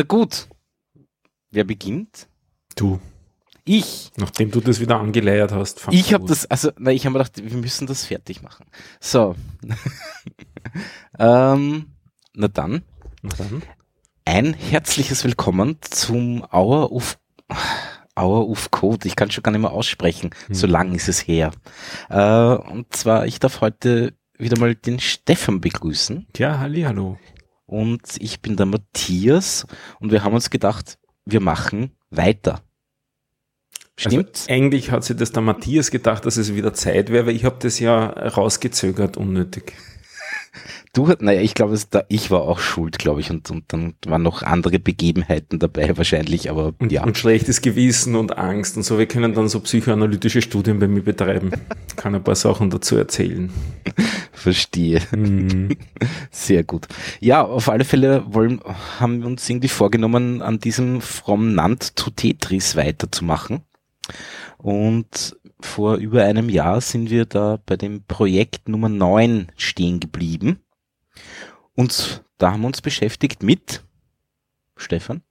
Na gut. Wer beginnt? Du. Ich. Nachdem du das wieder angeleiert hast. Ich habe das, also, na, ich habe mir gedacht, wir müssen das fertig machen. So. ähm, na dann, Na dann. ein herzliches Willkommen zum Hour of, Hour of Code. Ich kann schon gar nicht mehr aussprechen. Hm. So lang ist es her. Äh, und zwar, ich darf heute wieder mal den Stefan begrüßen. Ja, halli, hallo. Und ich bin der Matthias. Und wir haben uns gedacht, wir machen weiter. Stimmt? Also, eigentlich hat sich das der Matthias gedacht, dass es wieder Zeit wäre, weil ich habe das ja rausgezögert, unnötig. Du, naja, ich glaube, da, ich war auch schuld, glaube ich, und, und dann waren noch andere Begebenheiten dabei wahrscheinlich, aber Und, ja. und schlechtes Gewissen und Angst und so. Wir können dann so psychoanalytische Studien bei mir betreiben. Kann ein paar Sachen dazu erzählen. Verstehe. Mhm. Sehr gut. Ja, auf alle Fälle wollen, haben wir uns irgendwie vorgenommen, an diesem From Nant to Tetris weiterzumachen. Und vor über einem Jahr sind wir da bei dem Projekt Nummer 9 stehen geblieben. Und da haben wir uns beschäftigt mit Stefan.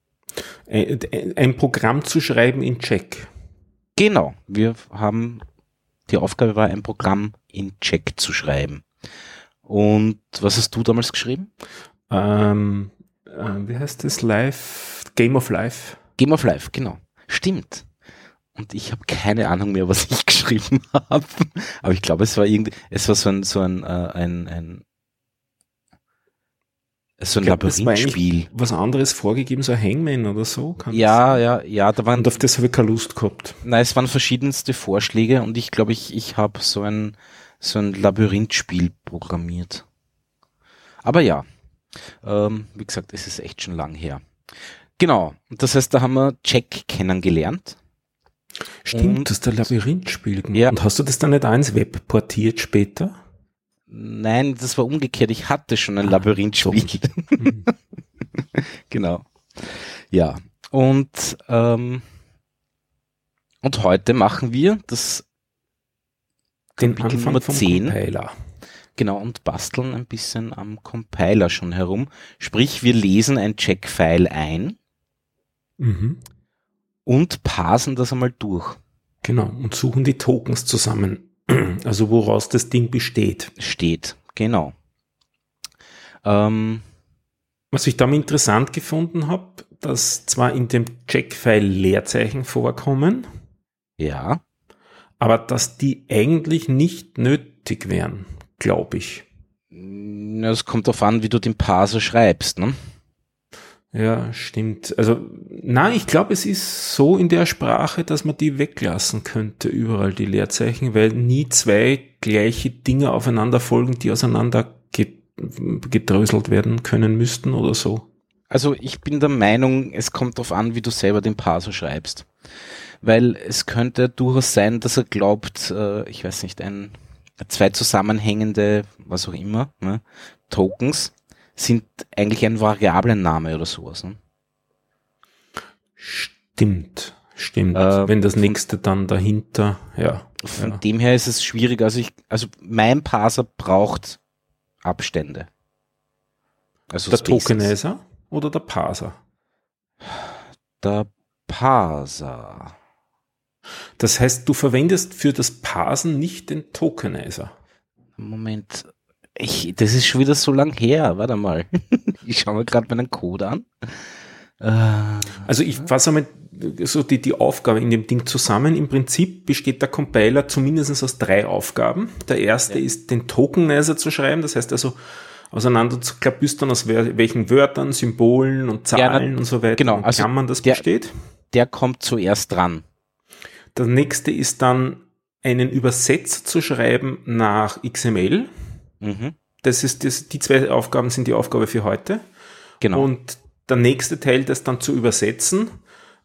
Ein, ein Programm zu schreiben in Check. Genau, wir haben, die Aufgabe war, ein Programm in Check zu schreiben. Und was hast du damals geschrieben? Ähm, äh, wie heißt das? Live? Game of Life. Game of Life, genau. Stimmt. Und ich habe keine Ahnung mehr, was ich geschrieben habe. Aber ich glaube, es war irgendwie, es war so ein, so ein, äh, ein, ein so ein Labyrinthspiel. Was anderes vorgegeben, so Hangman oder so? Kann Ja, ja, ja, da waren, Und auf das habe ich keine Lust gehabt. nein, es waren verschiedenste Vorschläge und ich glaube, ich, ich habe so ein, so ein Labyrinthspiel programmiert. Aber ja, ähm, wie gesagt, es ist echt schon lang her. Genau, und das heißt, da haben wir Jack kennengelernt. Stimmt, Und- das ist der Labyrinthspiel. gemacht. Ja. Und hast du das dann nicht auch ins Web portiert später? Nein, das war umgekehrt. Ich hatte schon ein Ah, Labyrinthspiel. Mhm. genau. Ja. Und, ähm, und heute machen wir das Den Kapitel Anfang Nummer vom 10. Compiler. Genau, und basteln ein bisschen am Compiler schon herum. Sprich, wir lesen ein Check-File ein Mhm. und parsen das einmal durch. Genau, und suchen die Tokens zusammen. Also woraus das Ding besteht. Steht. Genau. Ähm, Was ich damit interessant gefunden habe, dass zwar in dem Check-File Leerzeichen vorkommen, ja. aber dass die eigentlich nicht nötig wären, glaube ich. Es kommt darauf an, wie du den Parser schreibst, ne? Ja, stimmt. Also, nein, ich glaube, es ist so in der Sprache, dass man die weglassen könnte, überall die Leerzeichen, weil nie zwei gleiche Dinge aufeinander folgen, die auseinander ge- gedröselt werden können müssten oder so. Also ich bin der Meinung, es kommt darauf an, wie du selber den Parser schreibst. Weil es könnte durchaus sein, dass er glaubt, äh, ich weiß nicht, ein zwei zusammenhängende, was auch immer, ne, Tokens sind eigentlich ein Variablenname oder sowas. Ne? Stimmt, stimmt. Äh, Wenn das nächste dann dahinter, ja. Von ja. dem her ist es schwierig. Also ich, also mein Parser braucht Abstände. Also Der Spaces. Tokenizer oder der Parser? Der Parser. Das heißt, du verwendest für das Parsen nicht den Tokenizer. Moment. Ich, das ist schon wieder so lang her. Warte mal. Ich schaue mir gerade meinen Code an. Äh, Also ich fasse einmal so die, die Aufgabe in dem Ding zusammen. Im Prinzip besteht der Compiler zumindest aus drei Aufgaben. Der erste Ja. ist, den Tokenizer zu schreiben. Das heißt also, auseinander zu klabüstern, aus welchen Wörtern, Symbolen und Ja, Zahlen und so weiter genau, und also Klammern das der- besteht. der kommt zuerst dran. Der nächste ist dann, einen Übersetzer zu schreiben nach XML. Mhm, Das ist das, die zwei Aufgaben sind die Aufgabe für heute. genau. Und der nächste Teil, das dann zu übersetzen,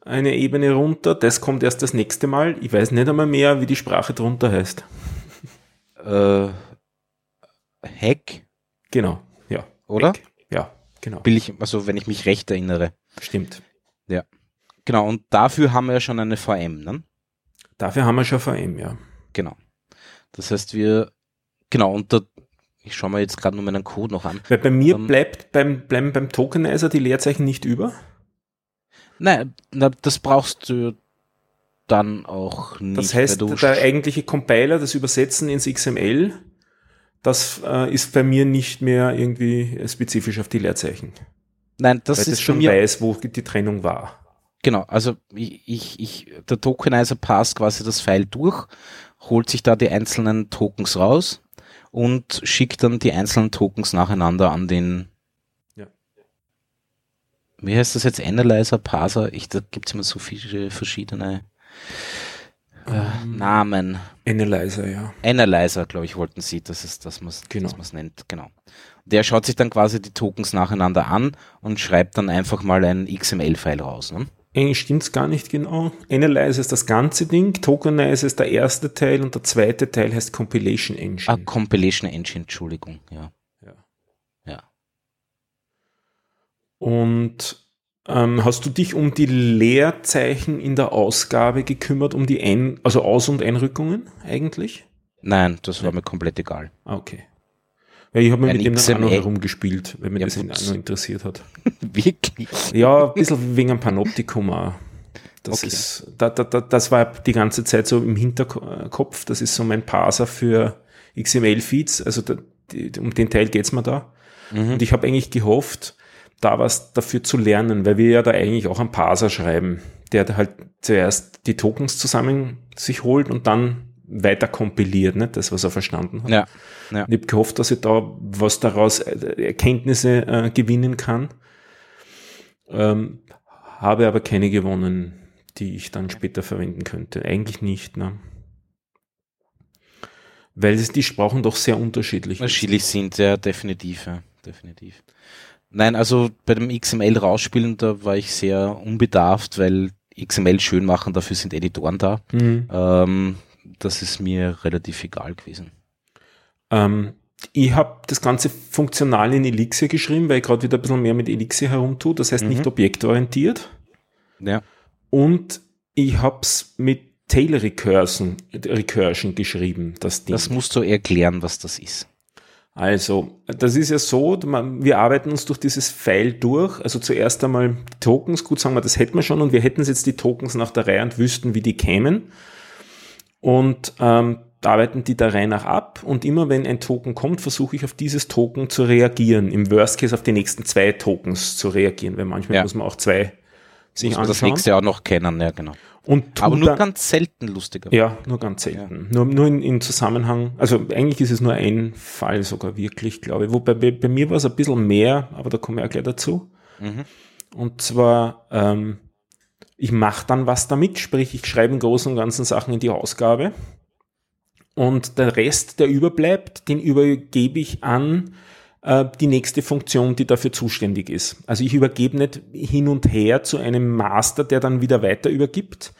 eine Ebene runter, das kommt erst das nächste Mal. Ich weiß nicht einmal mehr, wie die Sprache drunter heißt. äh, Hack, Genau, ja. oder? Weg. Ja, genau. Will ich, also wenn ich mich recht erinnere. Stimmt. Genau, und dafür haben wir ja schon eine VM, ne? Dafür haben wir schon VM, ja. Genau. Das heißt, wir, genau, und da, ich schaue mir jetzt gerade nur meinen Code noch an. Weil bei mir Ähm, bleibt beim, bleiben beim Tokenizer die Leerzeichen nicht über. Nein, na, das brauchst du dann auch nicht. Das heißt, der eigentliche Compiler, das Übersetzen ins XML, das äh, ist bei mir nicht mehr irgendwie spezifisch auf die Leerzeichen. Nein, das Weil ist das schon mir, weiß, wo die Trennung war. Genau, also ich, ich, ich, der Tokenizer passt quasi das File durch, holt sich da die einzelnen Tokens raus und schickt dann die einzelnen Tokens nacheinander an den Ja. wie heißt das jetzt, Analyzer, Parser, ich, da gibt's immer so viele verschiedene äh, Namen. Analyzer, ja. Analyzer, glaube ich, wollten sie, das ist, dass man es Genau. dass nennt, genau. Der schaut sich dann quasi die Tokens nacheinander an und schreibt dann einfach mal ein XML-File raus. Ne? Eigentlich stimmt's gar nicht genau. Analyzer ist das ganze Ding, Tokenizer ist der erste Teil und der zweite Teil heißt Compilation Engine. Ah, Compilation Engine, Entschuldigung, ja. Ja. Ja. Und ähm, hast du dich um die Leerzeichen in der Ausgabe gekümmert, um die Ein also Aus- und Einrückungen eigentlich? Nein, das war mir komplett egal. Ah, okay. Ja, ich habe mir mit dem dann auch noch herumgespielt, weil mich Ja, das noch interessiert hat. Wirklich? Ja, ein bisschen wegen einem Panoptikum auch. Das Okay. ist, da, da, da, das war die ganze Zeit so im Hinterkopf. Das ist so mein Parser für XML-Feeds. Also da, die, um den Teil geht's mir da. Und ich habe eigentlich gehofft, da was dafür zu lernen, weil wir ja da eigentlich auch einen Parser schreiben, der halt zuerst die Tokens zusammen sich holt und dann weiter kompiliert, ne? das, was er verstanden hat. Ja. Ja. Ich habe gehofft, dass ich da was daraus äh, Erkenntnisse äh, gewinnen kann. Ähm, habe aber keine gewonnen, die ich dann später verwenden könnte. Eigentlich nicht, ne? Weil es, die Sprachen doch sehr unterschiedlich Unterschiedlich sind, ja, definitiv, ja, definitiv. Nein, also bei dem XML rausspielen, da war ich sehr unbedarft, weil XML schön machen, dafür sind Editoren da. Mhm. Ähm, das ist mir relativ egal gewesen. Ähm, ich habe das Ganze funktional in Elixir geschrieben, weil ich gerade wieder ein bisschen mehr mit Elixir herumtue. Das heißt nicht Mhm. objektorientiert. Ja. Und ich habe es mit Tail Recursion, Recursion geschrieben, das Ding. Das musst du erklären, was das ist. Also, das ist ja so, wir arbeiten uns durch dieses File durch. Also zuerst einmal die Tokens, gut sagen wir, das hätten wir schon und wir hätten jetzt die Tokens nach der Reihe und wüssten, wie die kämen. Und ähm, arbeiten die der Reihe nach ab und immer wenn ein Token kommt, versuche ich auf dieses Token zu reagieren. Im Worst Case auf die nächsten zwei Tokens zu reagieren, weil manchmal Ja. muss man auch zwei sich Muss man das anschauen. nächste auch noch kennen, ja, genau. Und Aber nur dann- ganz selten, lustiger. ja, nur ganz selten. Nur, nur in, in Zusammenhang, also eigentlich ist es nur ein Fall sogar wirklich, glaube ich. Wobei bei, bei mir war es ein bisschen mehr, aber da komme ich auch gleich dazu. Mhm. Und zwar, ähm, ich mache dann was damit, sprich, ich schreibe im Großen und Ganzen Sachen in die Ausgabe. Und der Rest, der überbleibt, den übergebe ich an äh, die nächste Funktion, die dafür zuständig ist. Also ich übergebe nicht hin und her zu einem Master, der dann wieder weiter übergibt,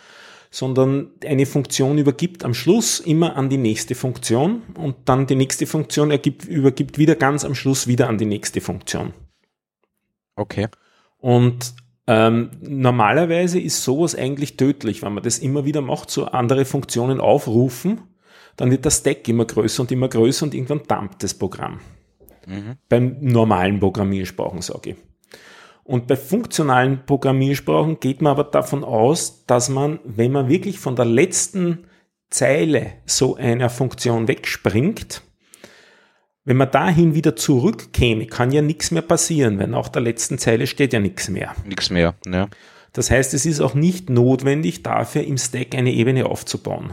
sondern eine Funktion übergibt am Schluss immer an die nächste Funktion und dann die nächste Funktion ergibt, übergibt wieder ganz am Schluss wieder an die nächste Funktion. Okay. Und ähm, normalerweise ist sowas eigentlich tödlich, wenn man das immer wieder macht, so andere Funktionen aufrufen, dann wird der Stack immer größer und immer größer und irgendwann dumpt das Programm. Beim normalen Programmiersprachen sage ich. Und bei funktionalen Programmiersprachen geht man aber davon aus, dass man, wenn man wirklich von der letzten Zeile so einer Funktion wegspringt, wenn man dahin wieder zurückkäme, kann ja nichts mehr passieren, weil nach der letzten Zeile steht ja nichts mehr. Nichts mehr, ja. Das heißt, es ist auch nicht notwendig, dafür im Stack eine Ebene aufzubauen.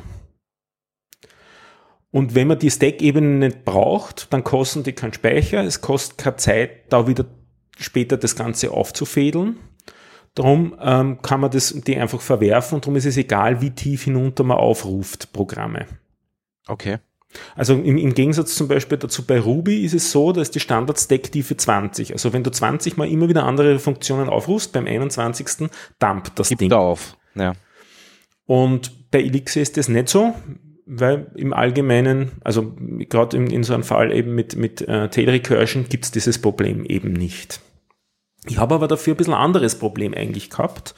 Und wenn man die Stack-Ebene nicht braucht, dann kosten die keinen Speicher, es kostet keine Zeit, da wieder später das Ganze aufzufädeln. Darum ähm, kann man das, die einfach verwerfen und darum ist es egal, wie tief hinunter man aufruft Programme. Okay. Also im, im Gegensatz zum Beispiel dazu bei Ruby ist es so, dass die Standard-Stack-Tiefe 20. Also wenn du 20 mal immer wieder andere Funktionen aufrufst, beim 21. dumpt das Gib Ding. da auf. Ja. Und bei Elixir ist das nicht so, weil im Allgemeinen, also gerade in, in so einem Fall eben mit, mit äh, Tail Recursion gibt es dieses Problem eben nicht. Ich habe aber dafür ein bisschen anderes Problem eigentlich gehabt,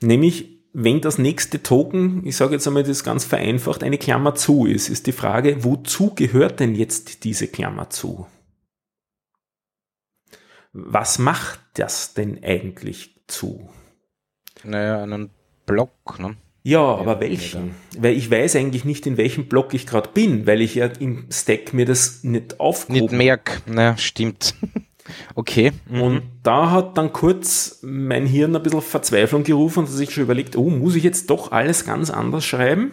nämlich wenn das nächste Token, ich sage jetzt einmal das ganz vereinfacht, eine Klammer zu ist, ist die Frage, wozu gehört denn jetzt diese Klammer zu? Was macht das denn eigentlich zu? Naja, einen Block, ne? Ja, aber welchen? Weil ich weiß eigentlich nicht, in welchem Block ich gerade bin, weil ich ja im Stack mir das nicht aufgehoben Nicht merk, naja, stimmt. okay. Mhm. Und da hat dann kurz mein Hirn ein bisschen Verzweiflung gerufen und sich schon überlegt, oh, muss ich jetzt doch alles ganz anders schreiben?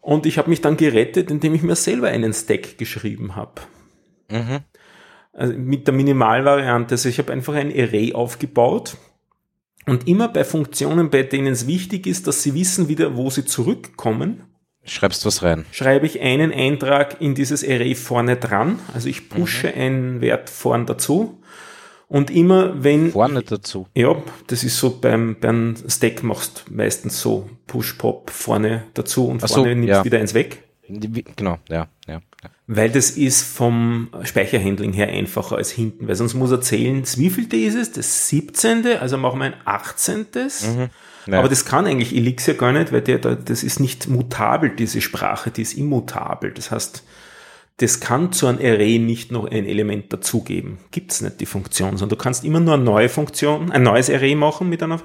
Und ich habe mich dann gerettet, indem ich mir selber einen Stack geschrieben habe. Mhm. Also mit der Minimalvariante. Also ich habe einfach ein Array aufgebaut und immer bei Funktionen, bei denen es wichtig ist, dass sie wissen wieder, wo sie zurückkommen, Schreibst was rein. schreibe ich einen Eintrag in dieses Array vorne dran. Also ich pushe einen Wert vorn dazu. Und immer wenn, Vorne dazu. ja, das ist so beim, beim Stack machst meistens so Push-Pop vorne dazu und Ach so, vorne nimmst ja. wieder eins weg. Wie- Genau, ja, ja. ja. Weil das ist vom Speicherhandling her einfacher als hinten, weil sonst muss er zählen, das wievielte ist es? Das 17. Also machen wir ein 18. Ja. Aber das kann eigentlich Elixir gar nicht, weil der, da- das ist nicht mutabel, diese Sprache, die ist immutabel. Das heißt, das kann zu einem Array nicht noch ein Element dazugeben. Gibt's nicht die Funktion, sondern du kannst immer nur eine neue Funktion, ein neues Array machen mit einer,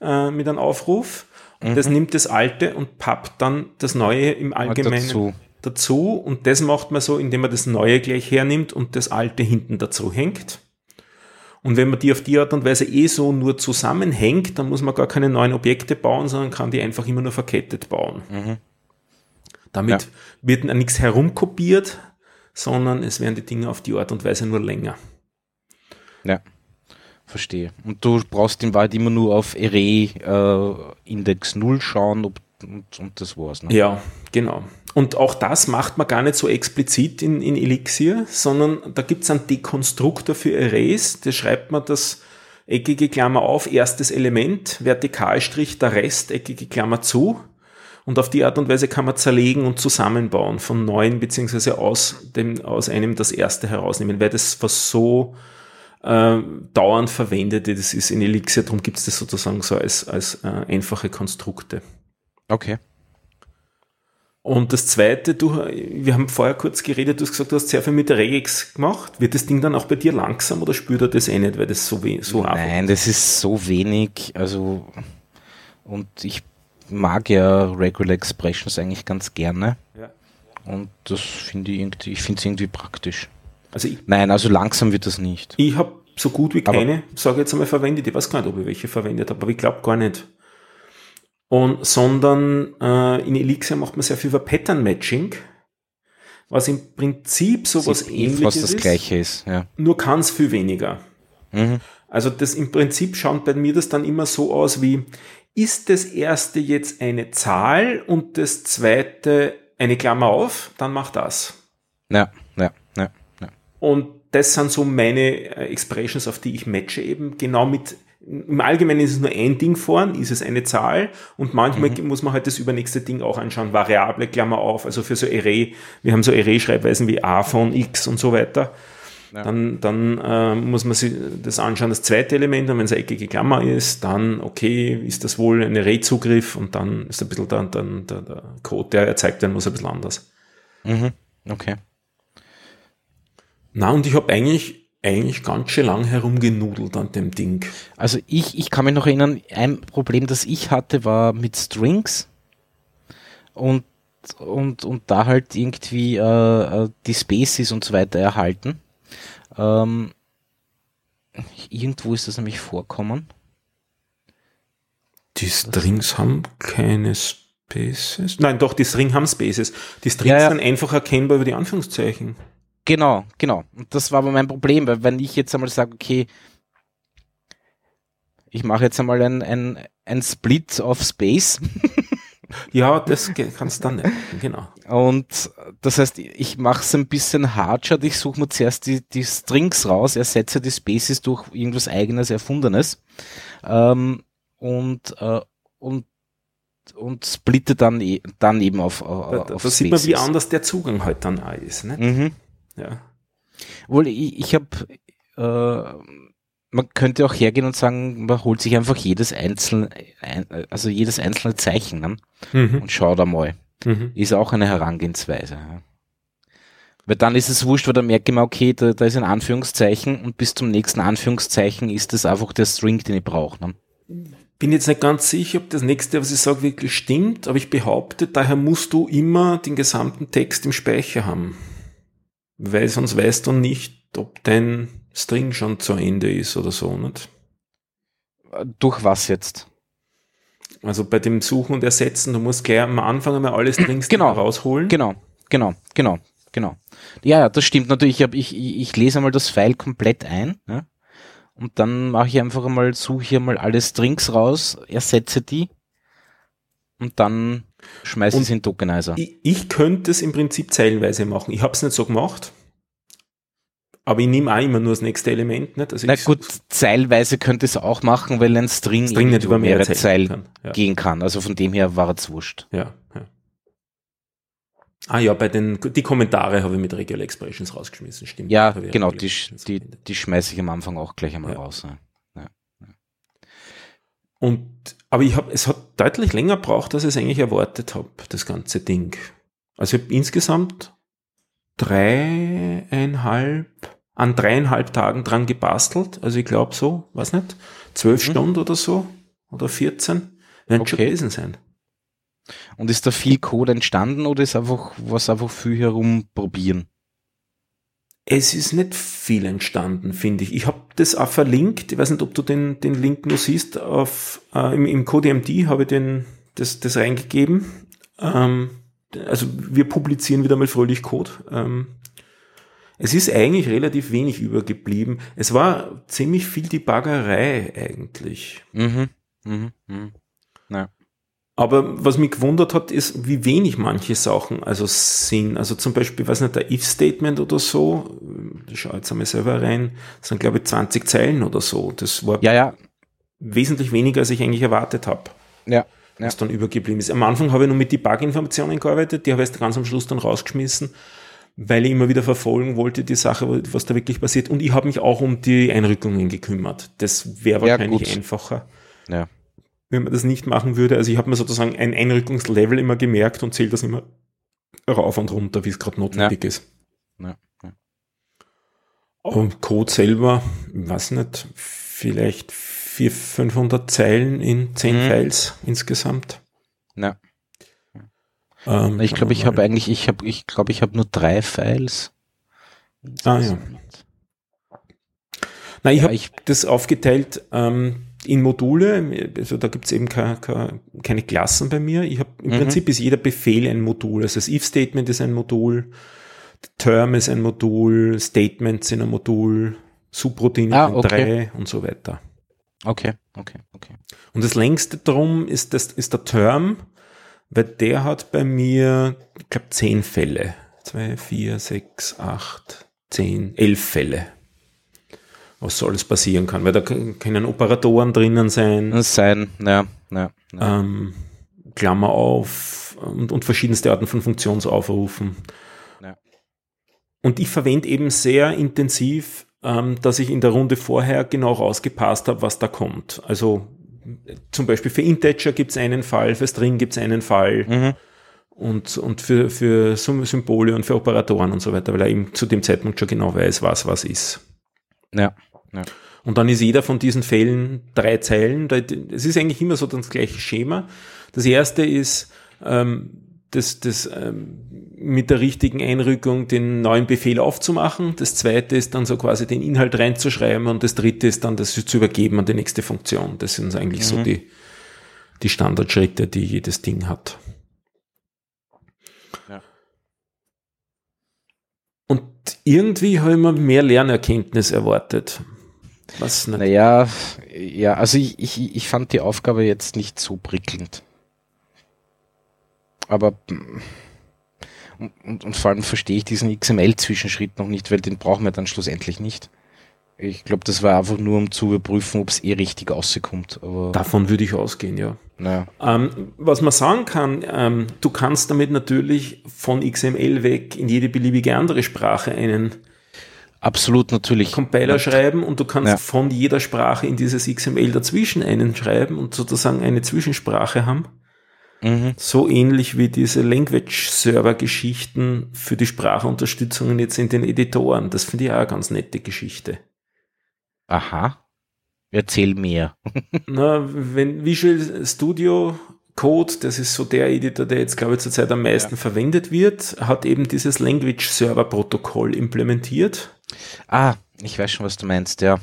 äh, mit einem Aufruf. Das nimmt das alte und pappt dann das neue im Allgemeinen dazu. dazu. Und das macht man so, indem man das neue gleich hernimmt und das alte hinten dazu hängt. Und wenn man die auf die Art und Weise eh so nur zusammenhängt, dann muss man gar keine neuen Objekte bauen, sondern kann die einfach immer nur verkettet bauen. Damit Ja. wird nichts herumkopiert, sondern es werden die Dinge auf die Art und Weise nur länger. Ja, verstehe. Und du brauchst in Wahrheit immer nur auf Array äh, Index 0 schauen ob, und, und das war's. Ne? Ja, genau. Und auch das macht man gar nicht so explizit in, in Elixir, sondern da gibt es einen Dekonstruktor für Arrays, da schreibt man das eckige Klammer auf, erstes Element, Vertikalstrich, der Rest, eckige Klammer zu. Und auf die Art und Weise kann man zerlegen und zusammenbauen von neuen, beziehungsweise aus, dem, aus einem das erste herausnehmen, weil das was so äh, dauernd verwendet das ist in Elixir, darum gibt es das sozusagen so als, als äh, einfache Konstrukte. Okay. Und das zweite, du, wir haben vorher kurz geredet, du hast gesagt, du hast sehr viel mit Regex gemacht. Wird das Ding dann auch bei dir langsam oder spürt er das eh nicht, weil das so, we so Nein, das ist so wenig. Also, und ich mag ja Regular Expressions eigentlich ganz gerne. Ja. Und das finde ich irgendwie, ich finde es irgendwie praktisch. Also ich, Nein, also langsam wird das nicht. ich habe so gut wie keine, sage jetzt einmal, verwendet. Ich weiß gar nicht, ob ich welche verwendet habe, aber ich glaube gar nicht. Und, sondern äh, in Elixir macht man sehr viel über Pattern Matching, was im Prinzip sowas Sieht ähnliches fast das ist, gleiche ist, ja. nur kann es viel weniger. Mhm. Also das im Prinzip schaut bei mir das dann immer so aus wie, ist das erste jetzt eine Zahl und das zweite eine Klammer auf, dann mach das. Ja. Und das sind so meine äh, Expressions, auf die ich matche eben genau mit, im Allgemeinen ist es nur ein Ding vorn, ist es eine Zahl und manchmal muss man halt das übernächste Ding auch anschauen, Variable, Klammer auf, also für so Array, wir haben so Array-Schreibweisen wie a von x und so weiter. Ja. Dann, dann äh, muss man sich das anschauen, das zweite Element, und wenn es eine eckige Klammer ist, dann, okay, ist das wohl ein Array-Zugriff und dann ist ein bisschen dann, dann der, der Code, der erzeugt werden muss, ein bisschen anders. Mhm. Okay. Na, und ich habe eigentlich, eigentlich ganz schön lang herumgenudelt an dem Ding. Also ich, ich kann mich noch erinnern, ein Problem, das ich hatte, war mit Strings und, und, und da halt irgendwie äh, äh, die Spaces und so weiter erhalten. Ähm, irgendwo ist das nämlich vorkommen. Die Strings haben keine Spaces. Nein, doch, die String haben Spaces. Die Strings Ja, ja. sind einfach erkennbar über die Anführungszeichen. Genau, genau. Und das war aber mein Problem, weil wenn ich jetzt einmal sage, okay, ich mache jetzt einmal ein, ein, ein Split of Space Ja, das kannst du dann nicht. Genau. und das heißt, ich mache es ein bisschen hardshot, ich suche mir zuerst die, die Strings raus, ersetze die Spaces durch irgendwas eigenes, erfundenes ähm, und, äh, und und splitte dann, e dann eben auf, auf, Da, da, auf sieht man, wie anders der Zugang halt dann auch ist. Ne? Mhm. Ja. Wohl, ich, ich habe, äh, man könnte auch hergehen und sagen, man holt sich einfach jedes einzelne, ein, also jedes einzelne Zeichen ne? Mhm. und schaut einmal. Mhm. Ist auch eine Herangehensweise. Ja. Weil dann ist es wurscht, weil dann merke ich mir, okay, da, da ist ein Anführungszeichen und bis zum nächsten Anführungszeichen ist das einfach der String, den ich brauche. Ne? bin jetzt nicht ganz sicher, ob das nächste, was ich sage, wirklich stimmt, aber ich behaupte, daher musst du immer den gesamten Text im Speicher haben. Weil sonst weißt du nicht, ob dein String schon zu Ende ist oder so, nicht? Durch was jetzt? Also bei dem Suchen und Ersetzen, du musst gleich am Anfang einmal alle Strings genau. rausholen. Genau, genau, genau, genau. Ja, ja, das stimmt natürlich. Ich, hab, ich, ich lese einmal das File komplett ein ja? und dann mache ich einfach einmal, suche hier mal alle Strings raus, ersetze die und dann schmeiße ich es in Tokenizer. Ich, ich könnte es im Prinzip zeilenweise machen. Ich habe es nicht so gemacht. Aber ich nehme auch immer nur das nächste Element. Nicht? Also Na gut, zeilweise könnte es auch machen, weil ein String, String nicht über mehrere Zeilen kann. Ja. gehen kann. Also von dem her war es wurscht. Ja, ja. Ah ja, bei den die Kommentare habe ich mit Regular Expressions rausgeschmissen, stimmt. Ja, genau, die, die, die schmeiße ich am Anfang auch gleich einmal ja. raus. Ja. Und aber ich habe, es hat deutlich länger gebraucht, als ich es eigentlich erwartet habe, das ganze Ding. Also ich habe insgesamt dreieinhalb, an dreieinhalb Tagen dran gebastelt. Also ich glaube so, weiß nicht, zwölf mhm. Stunden oder so oder 14 werden okay. schon gewesen sein. Und ist da viel Code entstanden oder ist einfach was einfach viel herumprobieren? Es ist nicht viel entstanden, finde ich. Ich habe das auch verlinkt. Ich weiß nicht, ob du den, den Link nur siehst. Auf, äh, Im im CodeMD habe ich den, das, das reingegeben. Ähm, also wir publizieren wieder mal fröhlich Code. Ähm, es ist eigentlich relativ wenig übergeblieben. Es war ziemlich viel die Baggerei eigentlich. Mhm. Mhm. Mhm. Ja. Aber was mich gewundert hat, ist, wie wenig manche Sachen also sind. Also zum Beispiel, weiß nicht, der If-Statement oder so, da schaue jetzt einmal selber rein, das sind glaube ich 20 Zeilen oder so. Das war ja, ja. wesentlich weniger, als ich eigentlich erwartet habe. Ja. Ja. Was dann übergeblieben ist. Am Anfang habe ich nur mit Debug-Informationen gearbeitet, die habe ich jetzt ganz am Schluss dann rausgeschmissen, weil ich immer wieder verfolgen wollte, die Sache, was da wirklich passiert. Und ich habe mich auch um die Einrückungen gekümmert. Das wäre wahrscheinlich ja, einfacher. Ja wenn man das nicht machen würde. Also ich habe mir sozusagen ein Einrückungslevel immer gemerkt und zähle das immer rauf und runter, wie es gerade notwendig ja. ist. Ja, ja. Und Code selber, ich weiß nicht, vielleicht 400, 500 Zeilen in 10 mhm. Files insgesamt. Ja. Ähm, ich glaube, ich habe eigentlich, ich habe, ich glaube, ich habe nur drei Files. Ah ja. Na, ich ja, habe das aufgeteilt. Ähm, in Module, also da gibt es eben keine, keine Klassen bei mir. Ich habe im mhm. Prinzip ist jeder Befehl ein Modul. Also das if-Statement ist ein Modul, Term ist ein Modul, Statements sind ein Modul, Subroutine ah, okay. drei und so weiter. Okay, okay, okay. Und das längste drum ist, das, ist der Term, weil der hat bei mir, ich glaube, zehn Fälle. Zwei, vier, sechs, acht, zehn, elf Fälle was so alles passieren kann, weil da können Operatoren drinnen sein. Sein, ja, ja. ja. Ähm, Klammer auf und, und verschiedenste Arten von Funktionsaufrufen. Ja. Und ich verwende eben sehr intensiv, ähm, dass ich in der Runde vorher genau rausgepasst habe, was da kommt. Also zum Beispiel für Integer gibt es einen Fall, für String gibt es einen Fall. Mhm. Und, und für, für Symbole und für Operatoren und so weiter, weil er eben zu dem Zeitpunkt schon genau weiß, was was ist. Ja. Ja. Und dann ist jeder von diesen Fällen drei Zeilen. Es ist eigentlich immer so das gleiche Schema. Das erste ist, ähm, das, das ähm, mit der richtigen Einrückung den neuen Befehl aufzumachen. Das zweite ist dann so quasi den Inhalt reinzuschreiben und das dritte ist dann das zu übergeben an die nächste Funktion. Das sind eigentlich mhm. so die, die Standardschritte, die jedes Ding hat. Ja. Und irgendwie habe ich mir mehr Lernerkenntnis erwartet. Was nicht? Naja, ja, also ich, ich, ich fand die Aufgabe jetzt nicht so prickelnd. Aber und, und, und vor allem verstehe ich diesen XML-Zwischenschritt noch nicht, weil den brauchen wir dann schlussendlich nicht. Ich glaube, das war einfach nur, um zu überprüfen, ob es eh richtig rauskommt. Aber Davon würde ich ausgehen, ja. Naja. Ähm, was man sagen kann, ähm, du kannst damit natürlich von XML weg in jede beliebige andere Sprache einen Absolut, natürlich. Compiler schreiben und du kannst ja. von jeder Sprache in dieses XML dazwischen einen schreiben und sozusagen eine Zwischensprache haben. Mhm. So ähnlich wie diese Language-Server-Geschichten für die Sprachunterstützungen jetzt in den Editoren. Das finde ich auch eine ganz nette Geschichte. Aha. Erzähl mehr. Na, wenn Visual Studio Code, das ist so der Editor, der jetzt, glaube ich, zurzeit am meisten ja. verwendet wird, hat eben dieses Language Server Protokoll implementiert. Ah, ich weiß schon, was du meinst, ja.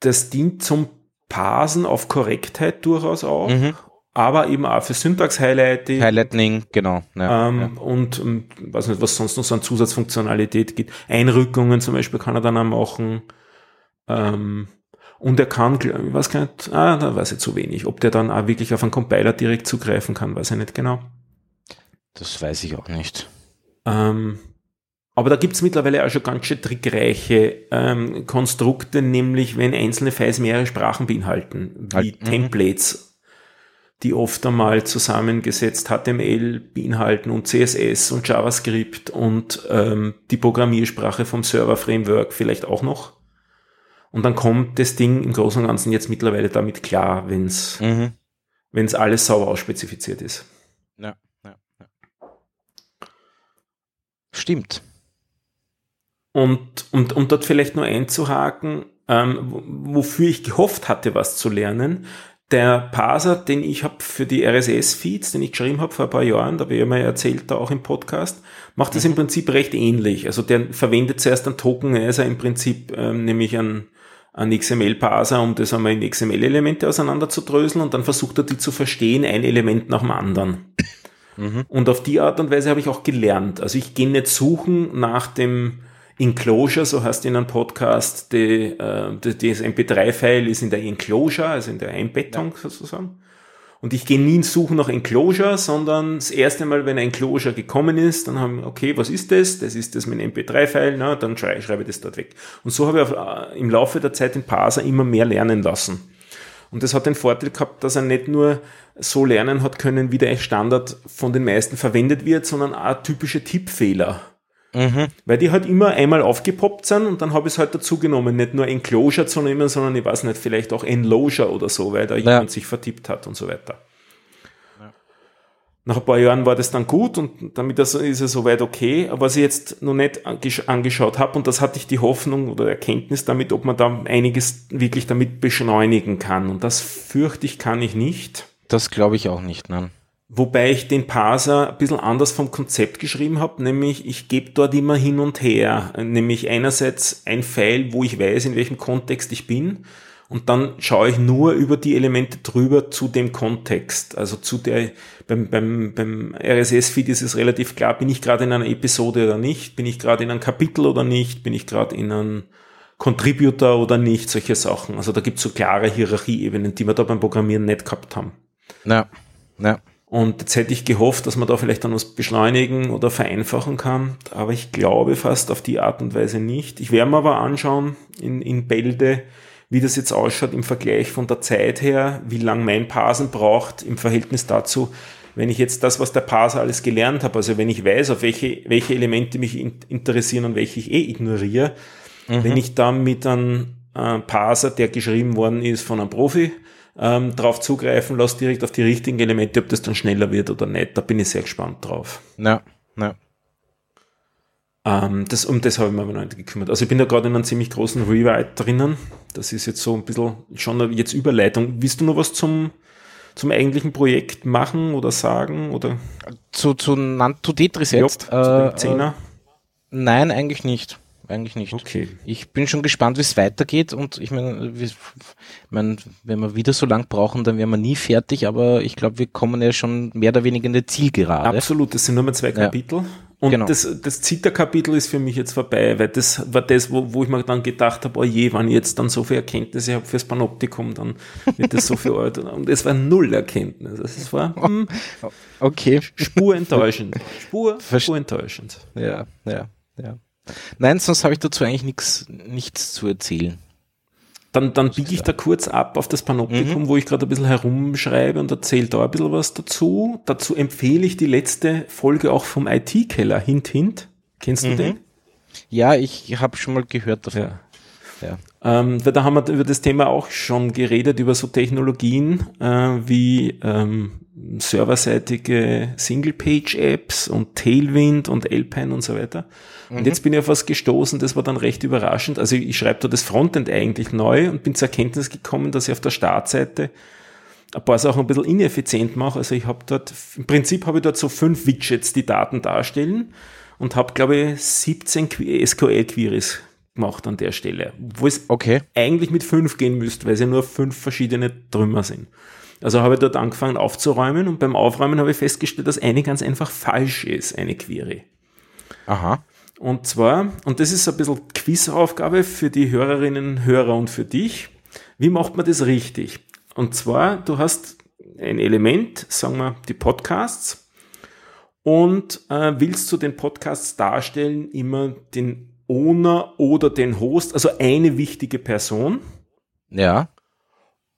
Das dient zum Parsen auf Korrektheit durchaus auch. Mhm. Aber eben auch für Syntax-Highlighting. Highlighting, genau. Ja, ähm, ja. Und ähm, weiß nicht, was sonst noch so an Zusatzfunktionalität gibt. Einrückungen zum Beispiel kann er dann auch machen. Ähm, und er kann, ich weiß gar nicht, ah, da weiß ich zu wenig. Ob der dann auch wirklich auf einen Compiler direkt zugreifen kann, weiß ich nicht genau. Das weiß ich auch nicht. Ähm, aber da gibt's mittlerweile auch schon ganz schön trickreiche ähm, Konstrukte, nämlich wenn einzelne Files mehrere Sprachen beinhalten, wie halt, Templates, die oft einmal zusammengesetzt HTML beinhalten und CSS und JavaScript und ähm, die Programmiersprache vom Server-Framework vielleicht auch noch. Und dann kommt das Ding im Großen und Ganzen jetzt mittlerweile damit klar, wenn es mhm. Wenn's alles sauber ausspezifiziert ist. Ja, ja, ja. Stimmt. Und, und um dort vielleicht nur einzuhaken, ähm, wofür ich gehofft hatte, was zu lernen, der Parser, den ich habe für die RSS-Feeds, den ich geschrieben habe vor ein paar Jahren, da habe ich ja mal erzählt, da auch im Podcast, macht das im Prinzip recht ähnlich. Also der verwendet zuerst einen Tokenizer im Prinzip, ähm, nämlich einen einen XML-Parser, um das einmal in XML-Elemente auseinanderzudröseln und dann versucht er die zu verstehen, ein Element nach dem anderen. Mhm. Und auf die Art und Weise habe ich auch gelernt. Also ich gehe nicht suchen nach dem Enclosure, so heißt in einem Podcast, die, äh, das MP3-File ist in der Enclosure, also in der Einbettung ja. sozusagen. Und ich gehe nie suchen nach Enclosure, sondern das erste Mal, wenn ein Enclosure gekommen ist, dann haben wir, okay, was ist das? Das ist das mit einem MP3-File, na, dann schreibe, schreibe ich das dort weg. Und so habe ich auf, äh, im Laufe der Zeit den Parser immer mehr lernen lassen. Und das hat den Vorteil gehabt, dass er nicht nur so lernen hat können, wie der Standard von den meisten verwendet wird, sondern auch typische Tippfehler Mhm. Weil die halt immer einmal aufgepoppt sind und dann habe ich es halt dazu genommen, nicht nur Enclosure zu nehmen, sondern ich weiß nicht, vielleicht auch Enlosure oder so, weil da ja. jemand sich vertippt hat und so weiter. Ja. Nach ein paar Jahren war das dann gut und damit ist es soweit okay. Aber was ich jetzt noch nicht angeschaut habe, und das hatte ich die Hoffnung oder Erkenntnis damit, ob man da einiges wirklich damit beschleunigen kann. Und das fürchte ich, kann ich nicht. Das glaube ich auch nicht, nein. Wobei ich den Parser ein bisschen anders vom Konzept geschrieben habe, nämlich ich gebe dort immer hin und her, nämlich einerseits ein Pfeil, wo ich weiß, in welchem Kontext ich bin, und dann schaue ich nur über die Elemente drüber zu dem Kontext. Also zu der, beim, beim, beim RSS-Feed ist es relativ klar, bin ich gerade in einer Episode oder nicht, bin ich gerade in einem Kapitel oder nicht, bin ich gerade in einem Contributor oder nicht, solche Sachen. Also da gibt es so klare Hierarchieebenen, die wir da beim Programmieren nicht gehabt haben. Ja, ja. Und jetzt hätte ich gehofft, dass man da vielleicht dann was beschleunigen oder vereinfachen kann. Aber ich glaube fast auf die Art und Weise nicht. Ich werde mir aber anschauen in, in Bälde, wie das jetzt ausschaut im Vergleich von der Zeit her, wie lang mein Parsen braucht im Verhältnis dazu, wenn ich jetzt das, was der Parser alles gelernt habe, also wenn ich weiß, auf welche, welche Elemente mich interessieren und welche ich eh ignoriere, mhm. wenn ich dann mit einem äh, Parser, der geschrieben worden ist von einem Profi, ähm, drauf zugreifen lasse, direkt auf die richtigen Elemente, ob das dann schneller wird oder nicht. Da bin ich sehr gespannt drauf. Ja, ja. Ähm, das, um das habe ich mir aber noch nicht gekümmert. Also ich bin da gerade in einem ziemlich großen Rewrite drinnen. Das ist jetzt so ein bisschen schon jetzt Überleitung. Willst du noch was zum, zum eigentlichen Projekt machen oder sagen? Oder? Zu, zu Nanto Tetris jetzt? Ja, zu dem Äh, nein, eigentlich nicht eigentlich nicht. Okay. Ich bin schon gespannt, wie es weitergeht und ich meine, ich mein, wenn wir wieder so lang brauchen, dann wären wir nie fertig, aber ich glaube, wir kommen ja schon mehr oder weniger in der Zielgerade. Absolut, das sind nur mal zwei Kapitel. Ja. Und genau. das, das Zitterkapitel ist für mich jetzt vorbei, weil das war das, wo, wo ich mir dann gedacht habe, oh je, wenn ich jetzt dann so viel Erkenntnisse habe fürs Panoptikum, dann wird das so viel alt. Und es war null Erkenntnis. Also es war hm, okay. Spur enttäuschend. Spur, Spur enttäuschend. Ja, ja, ja. Nein, sonst habe ich dazu eigentlich nichts, nichts zu erzählen. Dann, dann biege ich da kurz ab auf das Panoptikum, mhm. wo ich gerade ein bisschen herumschreibe und erzähle da ein bisschen was dazu. Dazu empfehle ich die letzte Folge auch vom IT-Keller, Hint, Hint. Kennst du mhm. den? Ja, ich habe schon mal gehört davon. Ja. Ja. Ähm, weil da haben wir über das Thema auch schon geredet, über so Technologien äh, wie, ähm, serverseitige Single-Page-Apps und Tailwind und Alpine und so weiter. Mhm. Und jetzt bin ich auf was gestoßen, das war dann recht überraschend. Also ich schreibe da das Frontend eigentlich neu und bin zur Erkenntnis gekommen, dass ich auf der Startseite ein paar Sachen ein bisschen ineffizient mache. Also ich habe dort, im Prinzip habe ich dort so fünf Widgets, die Daten darstellen und habe, glaube ich, 17 SQL-Queries gemacht an der Stelle, wo es okay. eigentlich mit fünf gehen müsste, weil es ja nur fünf verschiedene Trümmer sind. Also habe ich dort angefangen aufzuräumen und beim Aufräumen habe ich festgestellt, dass eine ganz einfach falsch ist, eine Query. Aha. Und zwar, und das ist ein bisschen Quizaufgabe für die Hörerinnen, Hörer und für dich. Wie macht man das richtig? Und zwar, du hast ein Element, sagen wir die Podcasts, und äh, willst du den Podcasts darstellen immer den Owner oder den Host, also eine wichtige Person. Ja.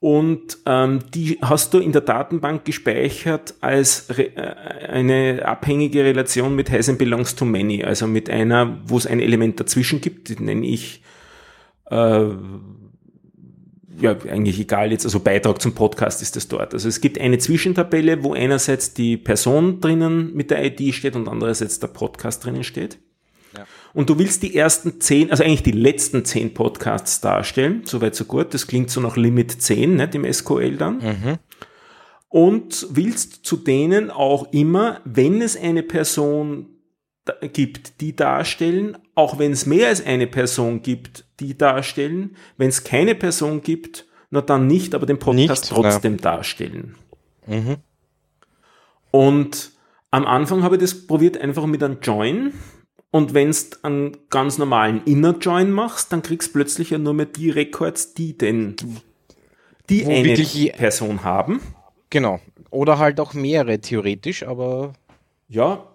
Und ähm, die hast du in der Datenbank gespeichert als äh, eine abhängige Relation mit Has and Belongs to Many, also mit einer, wo es ein Element dazwischen gibt, die nenne ich äh, ja, eigentlich egal jetzt, also Beitrag zum Podcast ist das dort. Also es gibt eine Zwischentabelle, wo einerseits die Person drinnen mit der ID steht und andererseits der Podcast drinnen steht und du willst die ersten zehn, also eigentlich die letzten zehn Podcasts darstellen, soweit so gut, das klingt so nach Limit 10, nicht im SQL dann. Mhm. Und willst zu denen auch immer, wenn es eine Person gibt, die darstellen, auch wenn es mehr als eine Person gibt, die darstellen, wenn es keine Person gibt, na dann nicht, aber den Podcast nicht, trotzdem na. darstellen. Mhm. Und am Anfang habe ich das probiert einfach mit einem Join und wenn du einen ganz normalen Inner Join machst, dann kriegst du plötzlich ja nur mehr die Records, die denn die Wo eine Person haben. Genau. Oder halt auch mehrere theoretisch, aber. Ja,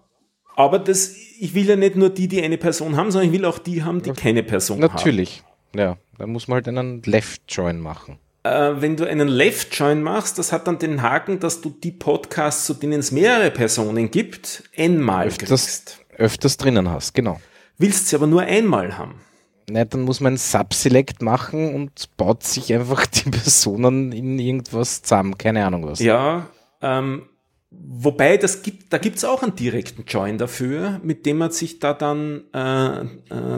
aber das, ich will ja nicht nur die, die eine Person haben, sondern ich will auch die haben, die keine Person Natürlich. haben. Natürlich. Ja, dann muss man halt einen Left Join machen. Äh, wenn du einen Left Join machst, das hat dann den Haken, dass du die Podcasts, zu denen es mehrere Personen gibt, einmal kriegst öfters drinnen hast, genau. Willst sie aber nur einmal haben. Na, dann muss man ein Subselect machen und baut sich einfach die Personen in irgendwas zusammen, keine Ahnung was. Ja, ähm, wobei das gibt, da gibt's auch einen direkten Join dafür, mit dem man sich da dann äh, äh,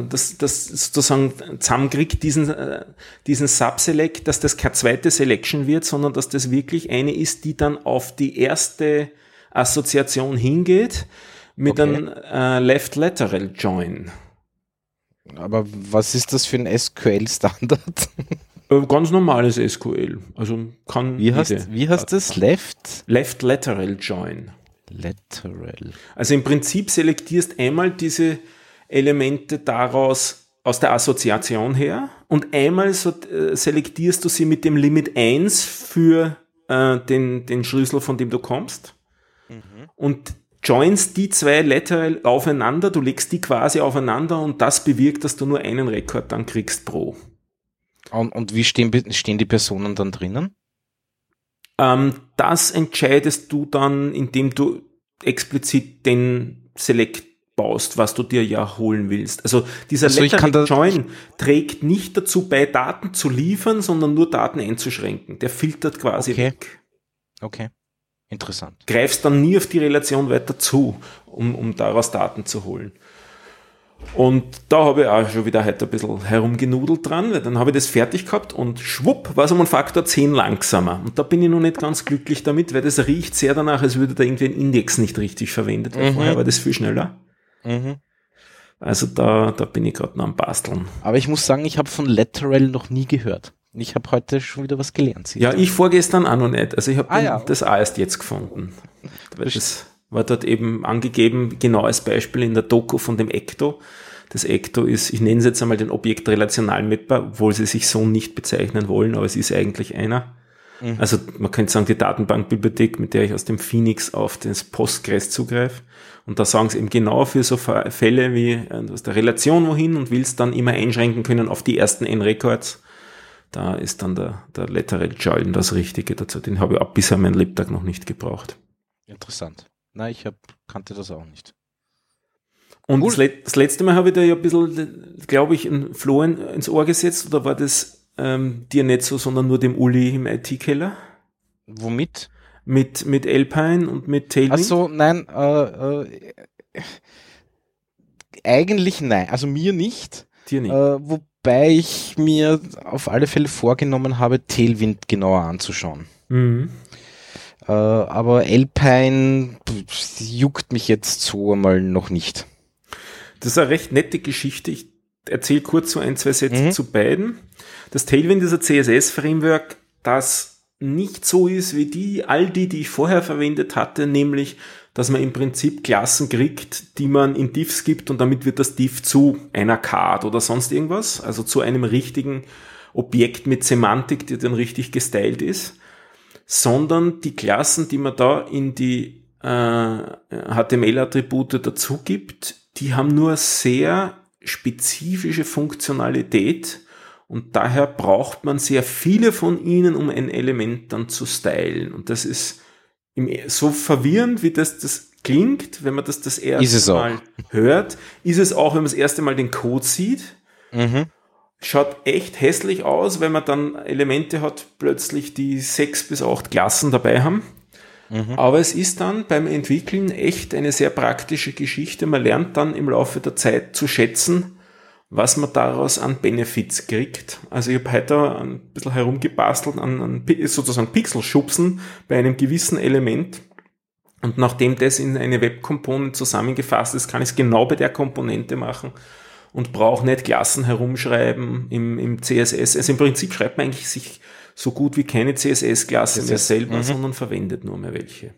das, das sozusagen zusammenkriegt, diesen, äh, diesen Subselect, dass das keine zweite Selection wird, sondern dass das wirklich eine ist, die dann auf die erste Assoziation hingeht mit okay. einem äh, Left Lateral Join. Aber was ist das für ein SQL-Standard? Äh, ganz normales SQL. Also kann. Wie heißt, wie heißt das? Left? Left Lateral Join. Lateral. Also im Prinzip selektierst einmal diese Elemente daraus aus der Assoziation her und einmal so, äh, selektierst du sie mit dem Limit 1 für äh, den, den Schlüssel, von dem du kommst. Mhm. Und joins die zwei lateral aufeinander, du legst die quasi aufeinander und das bewirkt, dass du nur einen Rekord dann kriegst pro. Und, und wie stehen, stehen die Personen dann drinnen? Ähm, das entscheidest du dann, indem du explizit den Select baust, was du dir ja holen willst. Also dieser also Lateral Join trägt nicht dazu bei, Daten zu liefern, sondern nur Daten einzuschränken. Der filtert quasi okay. weg. Okay. Interessant. Greifst dann nie auf die Relation weiter zu, um, um daraus Daten zu holen. Und da habe ich auch schon wieder heute ein bisschen herumgenudelt dran, weil dann habe ich das fertig gehabt und schwupp war es um einen Faktor 10 langsamer. Und da bin ich noch nicht ganz glücklich damit, weil das riecht sehr danach, als würde da irgendwie ein Index nicht richtig verwendet. Mhm. Vorher war das viel schneller. Mhm. Also da, da bin ich gerade noch am Basteln. Aber ich muss sagen, ich habe von Lateral noch nie gehört. Ich habe heute schon wieder was gelernt. Ja, ich vorgestern auch noch nicht. Also ich habe ah, ja. das auch erst jetzt gefunden. Das war dort eben angegeben, genau als Beispiel in der Doku von dem Ecto. Das Ecto ist, ich nenne es jetzt einmal den objektrelationalen Mapper, obwohl sie sich so nicht bezeichnen wollen, aber es ist eigentlich einer. Mhm. Also man könnte sagen, die Datenbankbibliothek, mit der ich aus dem Phoenix auf das Postgres zugreife. Und da sagen sie eben genau für so Fälle wie, äh, du hast eine Relation wohin und willst dann immer einschränken können auf die ersten N-Records da ist dann der, der Lateral Join das Richtige dazu. Den habe ich ab bisher meinen Lebtag noch nicht gebraucht. Interessant. Nein, ich hab, kannte das auch nicht. Und cool. das, letzte Mal habe ich da ja ein bisschen, glaube ich, ein Floh ins Ohr gesetzt, oder war das ähm, dir nicht so, sondern nur dem Uli im IT-Keller? Womit? Mit, mit Alpine und mit Tailwind? Also nein, äh, äh, eigentlich nein. Also mir nicht. Dir nicht. Äh, wobei ich mir auf alle Fälle vorgenommen habe, Tailwind genauer anzuschauen. Mhm. Äh, aber Alpine juckt mich jetzt so einmal noch nicht. Das ist eine recht nette Geschichte. Ich erzähle kurz so ein, zwei Sätze Mhm. zu beiden. Das Tailwind ist ein CSS-Framework, das nicht so ist wie die, all die, die ich vorher verwendet hatte, nämlich, dass man im Prinzip Klassen kriegt, die man in Diffs gibt und damit wird das Diff zu einer Card oder sonst irgendwas, also zu einem richtigen Objekt mit Semantik, die dann richtig gestylt ist, sondern die Klassen, die man da in die äh, HTML-Attribute dazu gibt, die haben nur sehr spezifische Funktionalität und daher braucht man sehr viele von ihnen, um ein Element dann zu stylen. Und das ist im, so verwirrend, wie das, das klingt, wenn man das das erste es auch. Mal hört, ist es auch, wenn man das erste Mal den Code sieht. Mhm. Schaut echt hässlich aus, wenn man dann Elemente hat, plötzlich die sechs bis acht Klassen dabei haben. Aber es ist dann beim Entwickeln echt eine sehr praktische Geschichte. Man lernt dann im Laufe der Zeit zu schätzen, was man daraus an Benefits kriegt. Also ich habe heute ein bisschen herumgebastelt an, an sozusagen Pixelschubsen bei einem gewissen Element. Und nachdem das in eine Web-Component zusammengefasst ist, kann ich es genau bei der Komponente machen und brauche nicht Klassen herumschreiben im, im CSS. Also im Prinzip schreibt man eigentlich sich so gut wie keine CSS-Klasse mehr selber, mhm. sondern verwendet nur mehr welche.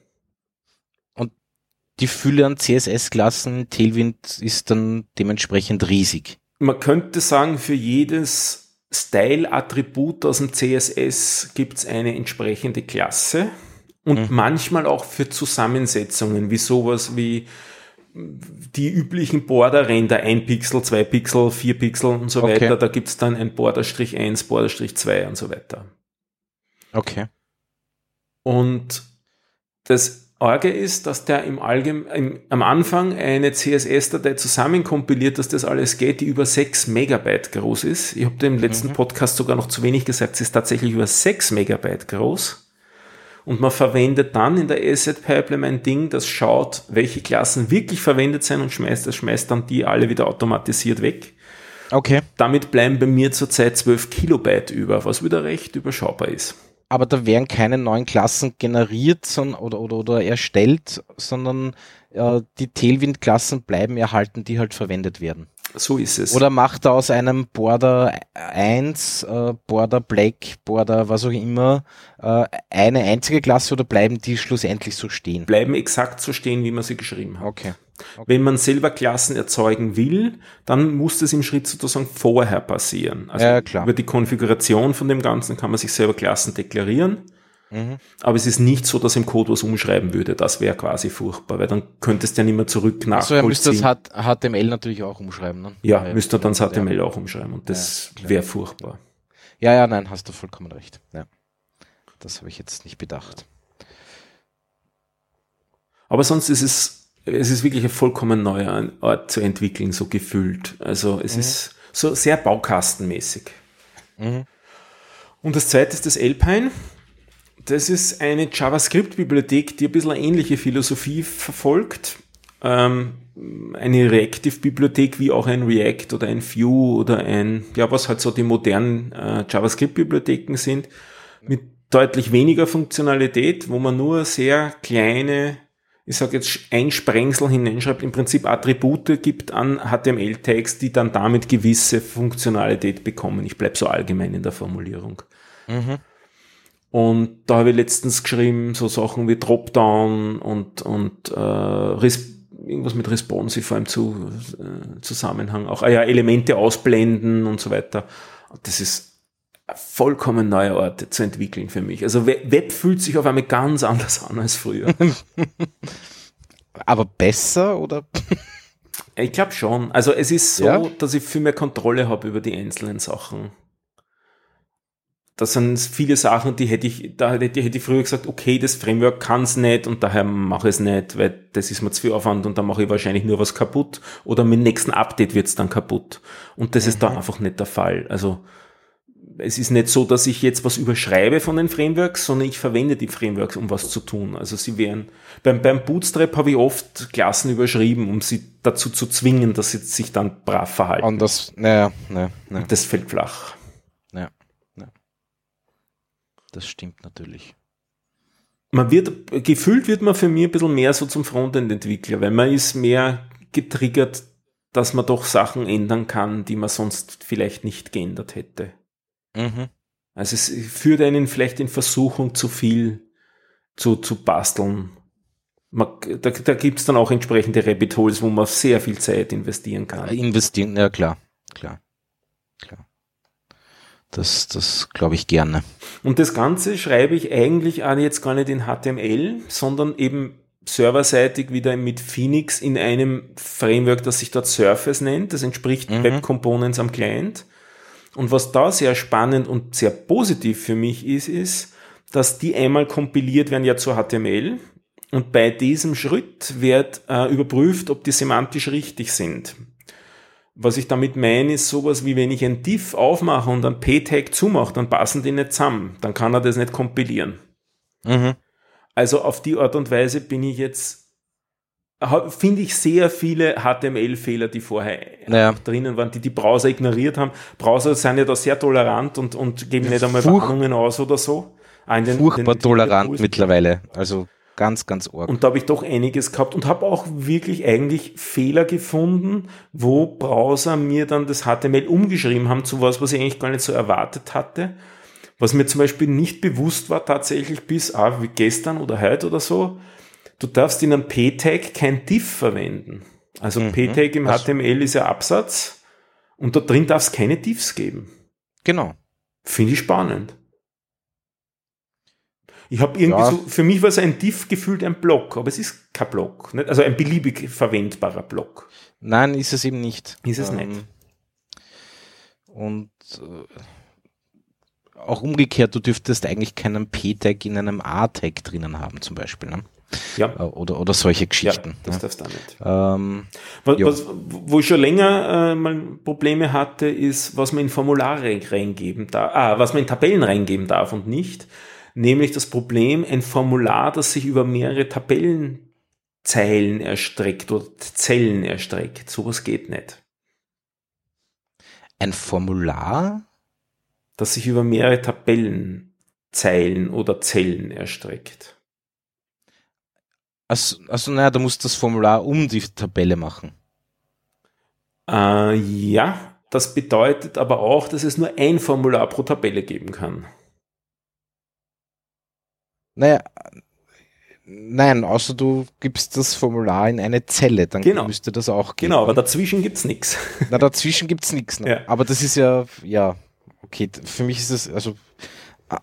Die Fülle an CSS-Klassen Tailwind ist dann dementsprechend riesig. Man könnte sagen, für jedes Style-Attribut aus dem CSS gibt es eine entsprechende Klasse und manchmal auch für Zusammensetzungen, wie sowas wie die üblichen Borderränder, ein Pixel, zwei Pixel, vier Pixel und so Okay. weiter. Da gibt es dann ein Borderstrich 1, Borderstrich 2 und so weiter. Okay. Und das Orge ist, dass der im Allgemeinen am Anfang eine CSS-Datei zusammenkompiliert, dass das alles geht, die über 6 Megabyte groß ist. Ich habe da im letzten Podcast sogar noch zu wenig gesagt, sie ist tatsächlich über 6 Megabyte groß. Und man verwendet dann in der Asset Pipeline ein Ding, das schaut, welche Klassen wirklich verwendet sind und schmeißt, das schmeißt dann die alle wieder automatisiert weg. Okay. Damit bleiben bei mir zurzeit 12 Kilobyte über, was wieder recht überschaubar ist. Aber da werden keine neuen Klassen generiert oder, oder, oder erstellt, sondern äh, die Tailwind-Klassen bleiben erhalten, die halt verwendet werden. So ist es. Oder macht er aus einem Border 1, äh, Border Black, Border was auch immer, äh, eine einzige Klasse oder bleiben die schlussendlich so stehen? bleiben exakt so stehen, wie man sie geschrieben hat. Okay. Wenn man selber Klassen erzeugen will, dann muss das im Schritt sozusagen vorher passieren. Also Ja, klar. über die Konfiguration von dem Ganzen kann man sich selber Klassen deklarieren. Mhm. Aber es ist nicht so, dass im Code was umschreiben würde. Das wäre quasi furchtbar, weil dann könntest du ja nicht mehr zurück Also er müsste das nachvollziehen. HTML natürlich auch umschreiben. Ne? ja, Weil- müsste dann das ja. HTML auch umschreiben und das Ja, wäre furchtbar. Ja, ja, nein, hast du vollkommen recht. Ja. Das habe ich jetzt nicht bedacht. Aber sonst ist es, es ist wirklich ein vollkommen neuer Ort zu entwickeln, so gefühlt. Also es ist so sehr baukastenmäßig. Mhm. Und das zweite ist das Alpine. Das ist eine JavaScript-Bibliothek, die ein bisschen eine ähnliche Philosophie verfolgt. Ähm, eine Reactive-Bibliothek wie auch ein React oder ein Vue oder ein, ja, was halt so die modernen äh, JavaScript-Bibliotheken sind, mit deutlich weniger Funktionalität, wo man nur sehr kleine, ich sage jetzt ein Sprengsel hineinschreibt, im Prinzip Attribute gibt an HTML-Tags, die dann damit gewisse Funktionalität bekommen. Ich bleib so allgemein in der Formulierung. Mhm. Und da habe ich letztens geschrieben, so Sachen wie Dropdown und, und äh, irgendwas mit Responsive im zu, äh, Zusammenhang. Auch ah ja, Elemente ausblenden und so weiter. Das ist vollkommen neue Orte zu entwickeln für mich. Also We- Web fühlt sich auf einmal ganz anders an als früher. Aber besser oder? ich glaube schon. Also es ist so, Ja? dass ich viel mehr Kontrolle habe über die einzelnen Sachen. Das sind viele Sachen, die hätte ich, da hätte, hätte ich früher gesagt, okay, das Framework kann es nicht und daher mache ich es nicht, weil das ist mir zu viel Aufwand und dann mache ich wahrscheinlich nur was kaputt oder mit dem nächsten Update wird es dann kaputt. Und das ist da einfach nicht der Fall. Also es ist nicht so, dass ich jetzt was überschreibe von den Frameworks, sondern ich verwende die Frameworks, um was zu tun. Also sie wären, beim, beim Bootstrap habe ich oft Klassen überschrieben, um sie dazu zu zwingen, dass sie sich dann brav verhalten. Und das, naja, naja, naja. Das fällt flach. Ja, ja. Das stimmt natürlich. Man wird, gefühlt wird man für mich ein bisschen mehr so zum Frontend-Entwickler, weil man ist mehr getriggert, dass man doch Sachen ändern kann, die man sonst vielleicht nicht geändert hätte. Mhm. Also es führt einen vielleicht in Versuchung zu viel zu, zu basteln. Man, da da gibt es dann auch entsprechende Rabbit Holes, wo man sehr viel Zeit investieren kann. Investieren, ja klar, klar, klar. Das, das glaube ich gerne. Und das Ganze schreibe ich eigentlich auch jetzt gar nicht in HTML, sondern eben serverseitig wieder mit Phoenix in einem Framework, das sich dort Surface nennt. Das entspricht mhm. Web Components am Client. Und was da sehr spannend und sehr positiv für mich ist, ist, dass die einmal kompiliert werden ja zu HTML und bei diesem Schritt wird äh, überprüft, ob die semantisch richtig sind. Was ich damit meine, ist sowas wie wenn ich ein Diff aufmache und ein P-Tag zumache, dann passen die nicht zusammen. Dann kann er das nicht kompilieren. Mhm. Also auf die Art und Weise bin ich jetzt finde ich sehr viele HTML-Fehler, die vorher naja. drinnen waren, die die Browser ignoriert haben. Browser sind ja da sehr tolerant und, und geben nicht einmal Furch Warnungen aus oder so. In den, Furchtbar den, tolerant mittlerweile. Also ganz, ganz arg. Und da habe ich doch einiges gehabt und habe auch wirklich eigentlich Fehler gefunden, wo Browser mir dann das HTML umgeschrieben haben zu was, was ich eigentlich gar nicht so erwartet hatte. Was mir zum Beispiel nicht bewusst war, tatsächlich bis ah, wie gestern oder heute oder so, du darfst in einem P-Tag kein Diff verwenden. Also mhm. P-Tag im also, HTML ist ja Absatz und da drin darf es keine Diffs geben. Genau. Finde ich spannend. Ich habe irgendwie ja. so, für mich war es ein Diff gefühlt ein Block, aber es ist kein Block. Nicht? Also ein beliebig verwendbarer Block. Nein, ist es eben nicht. Ist es ähm, nicht. Und äh, auch umgekehrt, du dürftest eigentlich keinen P-Tag in einem A-Tag drinnen haben, zum Beispiel. Ne? Ja. Äh, oder, oder solche Geschichten. Ja, das darfst du nicht. Ähm, was, was, wo ich schon länger äh, mal Probleme hatte, ist, was man in Formulare reingeben darf, ah, was man in Tabellen reingeben darf und nicht. Nämlich das Problem, ein Formular, das sich über mehrere Tabellenzeilen erstreckt oder Zellen erstreckt. Sowas geht nicht. Ein Formular? Das sich über mehrere Tabellenzeilen oder Zellen erstreckt. Also, also naja, du musst das Formular um die Tabelle machen. Äh, ja, das bedeutet aber auch, dass es nur ein Formular pro Tabelle geben kann. Naja, nein, außer du gibst das Formular in eine Zelle, dann genau. müsste das auch gehen. Genau, aber dazwischen gibt es nichts. Na, dazwischen gibt es nichts. Ja. Aber das ist ja, ja, okay, für mich ist es, also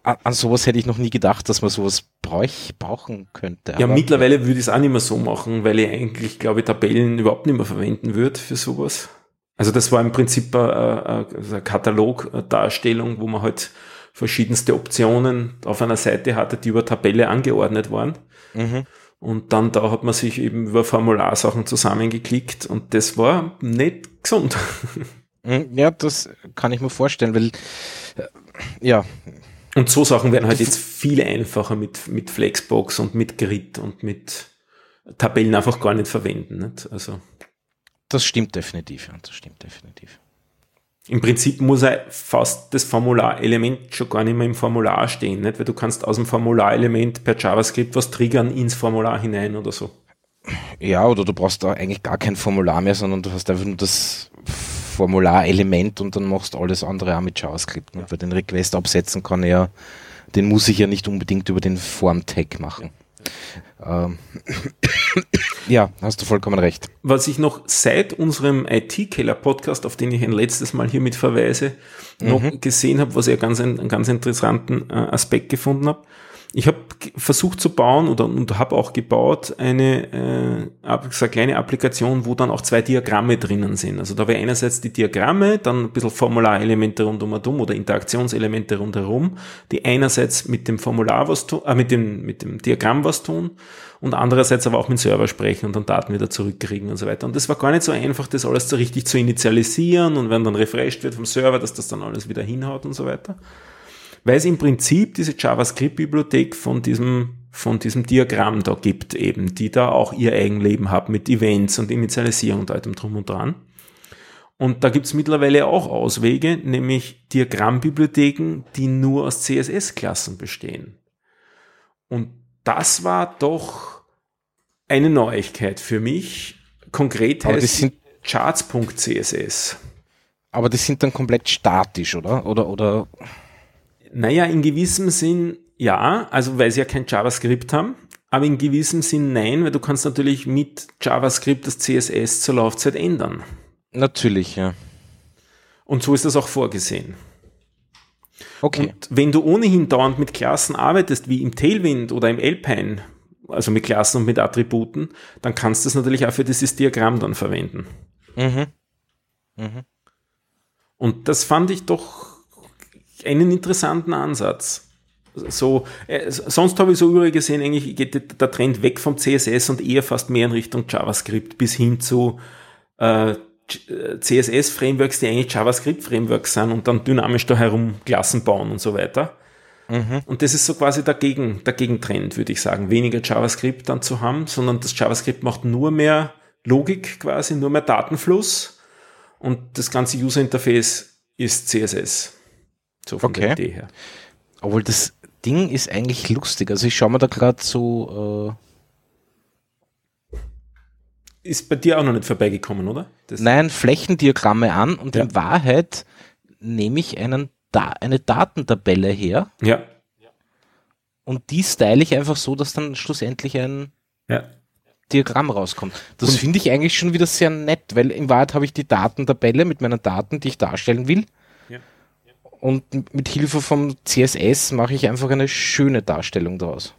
an sowas hätte ich noch nie gedacht, dass man sowas bräuch, brauchen könnte. Ja, mittlerweile würde ich es auch nicht mehr so machen, weil ich eigentlich, glaube ich, Tabellen überhaupt nicht mehr verwenden würde für sowas. Also das war im Prinzip eine, eine Katalogdarstellung, wo man halt verschiedenste Optionen auf einer Seite hatte, die über Tabelle angeordnet waren. Mhm. Und dann da hat man sich eben über Formularsachen zusammengeklickt und das war nicht gesund. Mhm, ja, das kann ich mir vorstellen, weil äh, ja, und so Sachen werden halt jetzt viel einfacher mit, mit Flexbox und mit Grid und mit Tabellen einfach gar nicht verwenden. Nicht? Also. Das stimmt definitiv, ja, das stimmt definitiv. Im Prinzip muss er fast das Formularelement schon gar nicht mehr im Formular stehen, nicht? weil du kannst aus dem Formularelement per JavaScript was triggern ins Formular hinein oder so. Ja, oder du brauchst da eigentlich gar kein Formular mehr, sondern du hast einfach nur das Formularelement und dann machst du alles andere auch mit JavaScript. Ne? Weil den Request absetzen kann ja, den muss ich ja nicht unbedingt über den Form-Tag machen. Ähm, ja, hast du vollkommen recht. Was ich noch seit unserem IT-Keller-Podcast, auf den ich ein letztes Mal hiermit verweise, noch mhm. gesehen habe, was ich ganz, einen ganz interessanten äh, Aspekt gefunden habe, ich habe versucht zu bauen oder und habe auch gebaut eine äh, eine kleine Applikation, wo dann auch zwei Diagramme drinnen sind. Also da wäre einerseits die Diagramme, dann ein bisschen Formularelemente rundum oder Interaktionselemente rundherum, die einerseits mit dem Formular was tun, äh, mit dem mit dem Diagramm was tun und andererseits aber auch mit dem Server sprechen und dann Daten wieder zurückkriegen und so weiter. Und das war gar nicht so einfach, das alles so richtig zu initialisieren und wenn dann refreshed wird vom Server, dass das dann alles wieder hinhaut und so weiter. Weil es im Prinzip diese JavaScript-Bibliothek von diesem von diesem Diagramm da gibt eben, die da auch ihr Eigenleben hat mit Events und Initialisierung und allem drum und dran. Und da gibt's mittlerweile auch Auswege, nämlich Diagrammbibliotheken, die nur aus CSS-Klassen bestehen. Und das war doch eine Neuigkeit für mich. Konkret heißt charts.css. Aber die sind dann komplett statisch, oder? Oder, oder? Naja, in gewissem Sinn ja, also weil sie ja kein JavaScript haben, aber in gewissem Sinn nein, weil du kannst natürlich mit JavaScript das CSS zur Laufzeit ändern. Natürlich, ja. Und so ist das auch vorgesehen. Okay. Und wenn du ohnehin dauernd mit Klassen arbeitest, wie im Tailwind oder im Alpine, also mit Klassen und mit Attributen, dann kannst du es natürlich auch für dieses Diagramm dann verwenden. Mhm. Mhm. Und das fand ich doch einen interessanten Ansatz. So, äh, sonst habe ich so übrig gesehen, eigentlich geht der Trend weg vom CSS und eher fast mehr in Richtung JavaScript bis hin zu äh, CSS-Frameworks, die eigentlich JavaScript-Frameworks sind und dann dynamisch da herum Klassen bauen und so weiter. Mhm. Und das ist so quasi der, Gegen, der Gegentrend, würde ich sagen. Weniger JavaScript dann zu haben, sondern das JavaScript macht nur mehr Logik quasi, nur mehr Datenfluss und das ganze User-Interface ist CSS. So von okay. der Idee her. Obwohl das Ding ist eigentlich lustig. Also ich schaue mir da gerade so äh ist bei dir auch noch nicht vorbeigekommen, oder? Das Nein, Flächendiagramme an und ja. in Wahrheit nehme ich einen da eine Datentabelle her. Ja. Und die style ich einfach so, dass dann schlussendlich ein ja. Diagramm rauskommt. Das finde ich eigentlich schon wieder sehr nett, weil in Wahrheit habe ich die Datentabelle mit meinen Daten, die ich darstellen will. Und mit Hilfe vom CSS mache ich einfach eine schöne Darstellung daraus.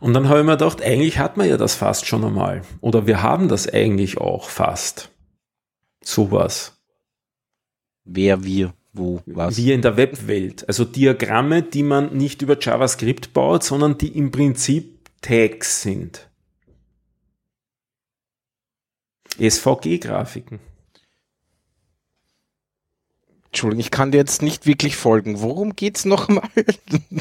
Und dann habe ich mir gedacht, eigentlich hat man ja das fast schon einmal. Oder wir haben das eigentlich auch fast. Sowas. Wer, wir, wo, was? Wir in der Webwelt. Also Diagramme, die man nicht über JavaScript baut, sondern die im Prinzip Tags sind. SVG-Grafiken. Entschuldigung, ich kann dir jetzt nicht wirklich folgen. Worum geht's nochmal?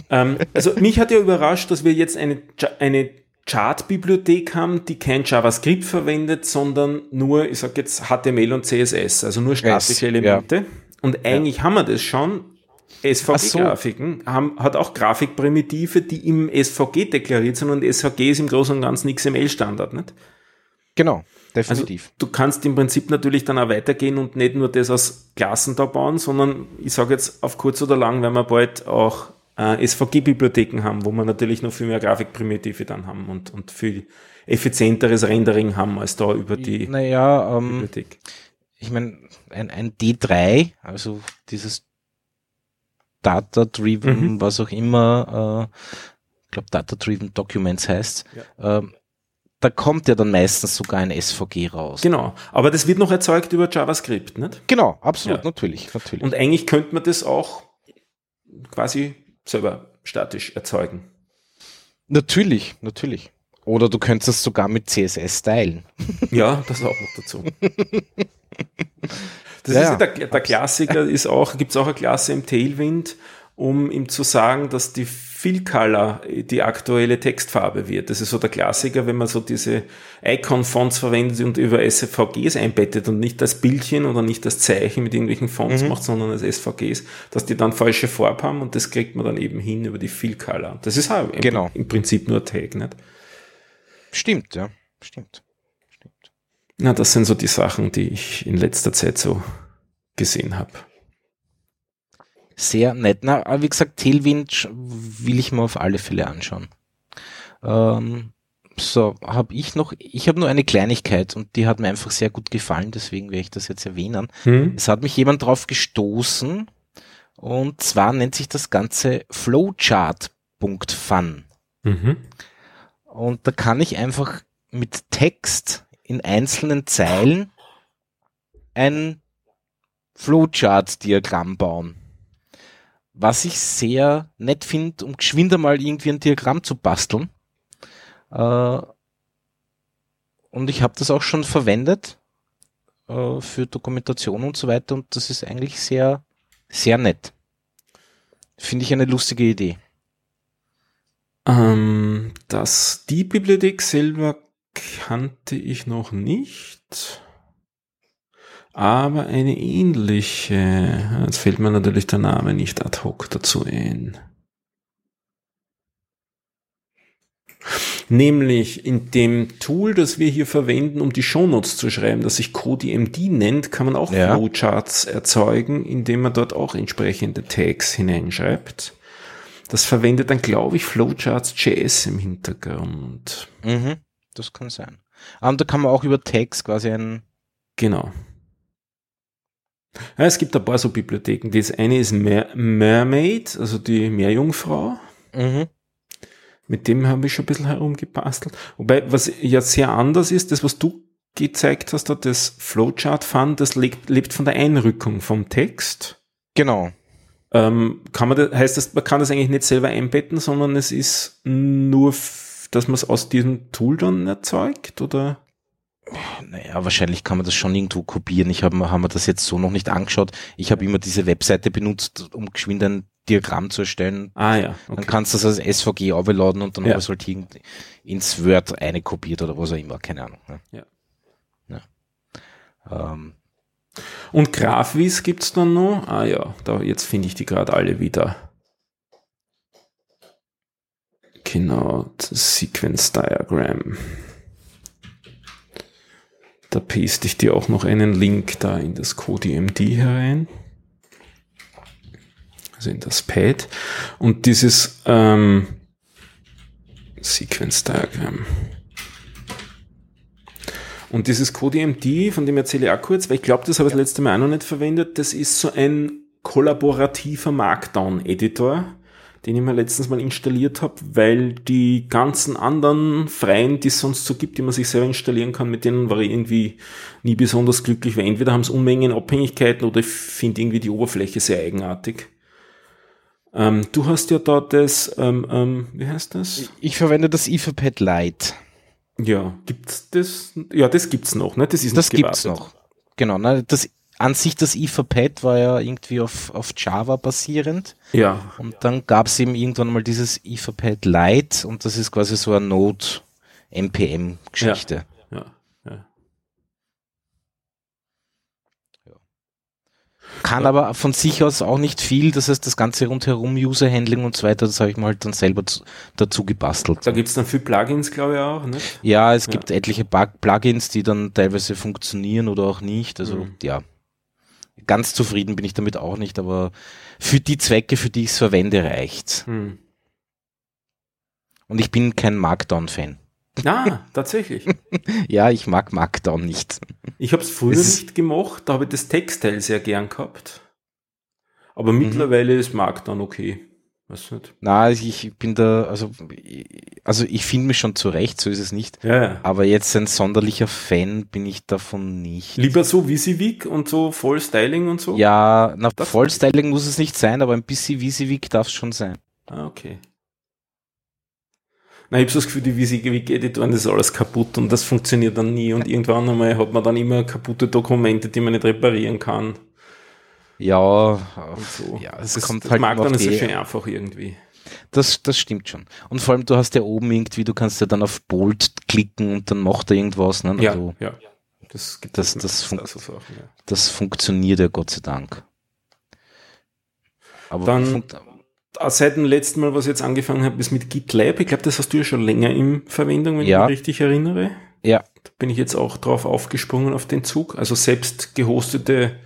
Ähm, also mich hat ja überrascht, dass wir jetzt eine, eine Chart-Bibliothek haben, die kein JavaScript verwendet, sondern nur, ich sag jetzt HTML und CSS, also nur statische Elemente. Ja. Und eigentlich ja. haben wir das schon. SVG-Grafiken so. haben, hat auch Grafikprimitive, die im SVG deklariert sind und SVG ist im Großen und Ganzen XML-Standard, nicht? Genau. Definitiv. Also, du kannst im Prinzip natürlich dann auch weitergehen und nicht nur das aus Klassen da bauen, sondern ich sage jetzt auf kurz oder lang, wenn wir bald auch äh, SVG-Bibliotheken haben, wo wir natürlich noch viel mehr Grafikprimitive dann haben und, und viel effizienteres Rendering haben als da über die naja, ähm, Bibliothek. Ich meine, ein, ein D3, also dieses Data-Driven, mhm. was auch immer, äh, ich glaube Data-Driven Documents heißt, ja. ähm, da kommt ja dann meistens sogar ein SVG raus. Genau, aber das wird noch erzeugt über JavaScript, nicht? Genau, absolut, ja. natürlich, natürlich. Und eigentlich könnte man das auch quasi selber statisch erzeugen. Natürlich, natürlich. Oder du könntest es sogar mit CSS stylen. Ja, das auch noch dazu. Das ja, ist der, der Klassiker, ist auch, gibt es auch eine Klasse im Tailwind, um ihm zu sagen, dass die Fill Color die aktuelle Textfarbe wird. Das ist so der Klassiker, wenn man so diese Icon-Fonts verwendet und über SVGs einbettet und nicht das Bildchen oder nicht das Zeichen mit irgendwelchen Fonts mhm. macht, sondern als SVGs, dass die dann falsche Farbe haben und das kriegt man dann eben hin über die Fill Color. Das ist halt genau. im, Prinzip nur Tag, nicht? Stimmt, ja. Stimmt. Stimmt. Na, das sind so die Sachen, die ich in letzter Zeit so gesehen habe sehr nett. Na, aber wie gesagt, Tailwind will ich mir auf alle Fälle anschauen. Ähm, so, habe ich noch, ich habe nur eine Kleinigkeit und die hat mir einfach sehr gut gefallen, deswegen werde ich das jetzt erwähnen. Hm. Es hat mich jemand drauf gestoßen und zwar nennt sich das Ganze Flowchart.fun. Mhm. Und da kann ich einfach mit Text in einzelnen Zeilen ein Flowchart-Diagramm bauen. Was ich sehr nett finde, um geschwinder mal irgendwie ein Diagramm zu basteln. Äh, und ich habe das auch schon verwendet äh, für Dokumentation und so weiter und das ist eigentlich sehr, sehr nett. Finde ich eine lustige Idee. Ähm, das, die Bibliothek selber kannte ich noch nicht, aber eine ähnliche. Jetzt fällt mir natürlich der Name nicht ad hoc dazu ein. Nämlich in dem Tool, das wir hier verwenden, um die Shownotes zu schreiben, das sich CodeMD nennt, kann man auch ja. Flowcharts erzeugen, indem man dort auch entsprechende Tags hineinschreibt. Das verwendet dann, glaube ich, Flowcharts.js im Hintergrund. Mhm, das kann sein. Und da kann man auch über Tags quasi ein... Genau. Ja, es gibt ein paar so Bibliotheken. Das eine ist Mer Mermaid, also die Meerjungfrau. Mhm. Mit dem habe ich schon ein bisschen herumgebastelt. Wobei, was ja sehr anders ist, das, was du gezeigt hast, das Flowchart-Fund, das lebt, lebt von der Einrückung vom Text. Genau. Ähm, kann man das, heißt das, man kann das eigentlich nicht selber einbetten, sondern es ist nur, dass man es aus diesem Tool dann erzeugt, oder? Naja, wahrscheinlich kann man das schon irgendwo kopieren. Ich habe hab mir das jetzt so noch nicht angeschaut. Ich habe immer diese Webseite benutzt, um geschwind ein Diagramm zu erstellen. Ah ja. Okay. Dann kannst du das als SVG aufladen und dann ja. habe ich halt ins Word eine kopiert oder was auch immer, keine Ahnung. Ne? Ja. ja. Ähm. Und Grafvis gibt's dann noch? Ah ja, da jetzt finde ich die gerade alle wieder. Genau, Sequence Diagram. Da paste ich dir auch noch einen Link da in das CodeMD herein. Also in das Pad. Und dieses ähm, Sequence Diagram. Und dieses CodeMD, von dem erzähle ich auch kurz, weil ich glaube, das habe ich das letzte Mal auch noch nicht verwendet. Das ist so ein kollaborativer Markdown-Editor den ich mir letztens mal installiert habe, weil die ganzen anderen freien, die es sonst so gibt, die man sich selber installieren kann, mit denen war ich irgendwie nie besonders glücklich, weil entweder haben es Unmengen Abhängigkeiten oder ich finde irgendwie die Oberfläche sehr eigenartig. Ähm, du hast ja da das, ähm, ähm, wie heißt das? Ich, verwende das Etherpad Lite. Ja, gibt's das? Ja, das gibt's noch, ne? Das ist das gibt's noch. Genau, ne? Das an sich das Etherpad war ja irgendwie auf, auf Java basierend. Ja. Und dann gab es eben irgendwann mal dieses Etherpad Lite und das ist quasi so eine Node NPM Geschichte. Ja. ja. ja. Kann ja. aber von sich aus auch nicht viel, das heißt das ganze rundherum User Handling und so weiter, das habe ich mal halt dann selber dazu gebastelt. Da gibt es dann viel Plugins, glaube ich auch, ne? Ja, es gibt etliche Plugins, die dann teilweise funktionieren oder auch nicht, also mhm. ja ganz zufrieden bin ich damit auch nicht, aber für die Zwecke, für die ich es verwende, reicht. Hm. Und ich bin kein Markdown-Fan. Ah, tatsächlich. ja, ich mag Markdown nicht. Ich habe es früher es nicht gemacht, da habe ich das Textteil sehr gern gehabt. Aber mhm. mittlerweile ist Markdown okay. Weiß nicht. Na, ich bin da, also, also ich finde mich schon zurecht, so ist es nicht. Ja, ja. Aber jetzt ein sonderlicher Fan bin ich davon nicht. Lieber so Visivik und so Vollstyling und so? Ja, na, Vollstyling muss es nicht sein, aber ein bisschen Visivik darf es schon sein. Ah, okay. Na, ich habe so das Gefühl, die Visivik-Editoren, das ist alles kaputt und das funktioniert dann nie und irgendwann einmal hat man dann immer kaputte Dokumente, die man nicht reparieren kann. Ja, so. ja es das, kommt das halt mag dann so schön einfach irgendwie. Das, das stimmt schon. Und vor allem, du hast ja oben irgendwie, du kannst ja dann auf Bold klicken und dann macht er irgendwas. Ne? Ja, also, ja. Das, das, das, das, fun Sachen, ja. das funktioniert ja Gott sei Dank. Aber dann, seit dem letzten Mal, was ich jetzt angefangen habe, ist mit GitLab. Ich glaube, das hast du ja schon länger in Verwendung, wenn ja. ich mich richtig erinnere. Ja. Da bin ich jetzt auch drauf aufgesprungen auf den Zug. Also selbst gehostete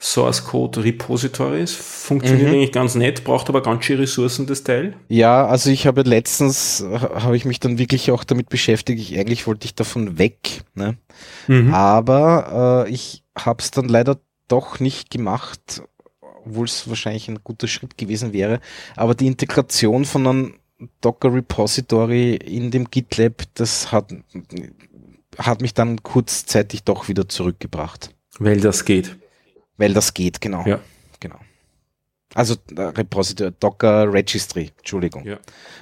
Source Code Repositories. Funktioniert mhm. eigentlich ganz nett, braucht aber ganz schön Ressourcen, das Teil. Ja, also ich habe letztens, habe ich mich dann wirklich auch damit beschäftigt, ich, eigentlich wollte ich davon weg, ne? Mhm. aber äh, ich habe es dann leider doch nicht gemacht, obwohl es wahrscheinlich ein guter Schritt gewesen wäre, aber die Integration von einem Docker Repository in dem GitLab, das hat, hat mich dann kurzzeitig doch wieder zurückgebracht. Weil das geht. Weil das geht, genau. Ja. Genau. Also äh, Repository, Docker Registry, Entschuldigung. Ja.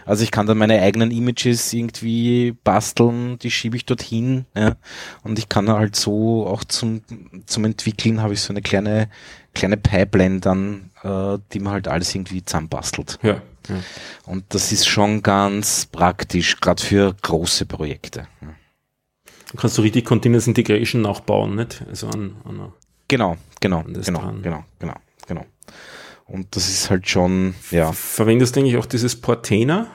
Also ich kann dann meine eigenen Images irgendwie basteln, die schiebe ich dorthin, ja. Und ich kann halt so auch zum, zum Entwickeln habe ich so eine kleine, kleine Pipeline dann, äh, die man halt alles irgendwie zusammenbastelt. Ja. ja. Und das ist schon ganz praktisch, gerade für große Projekte. Ja. Du kannst so richtig Continuous Integration nachbauen, nicht? Also an, an Genau, genau, genau, dran. genau, genau, genau. Und das ist halt schon, ja. Verwendest du eigentlich auch dieses Portainer?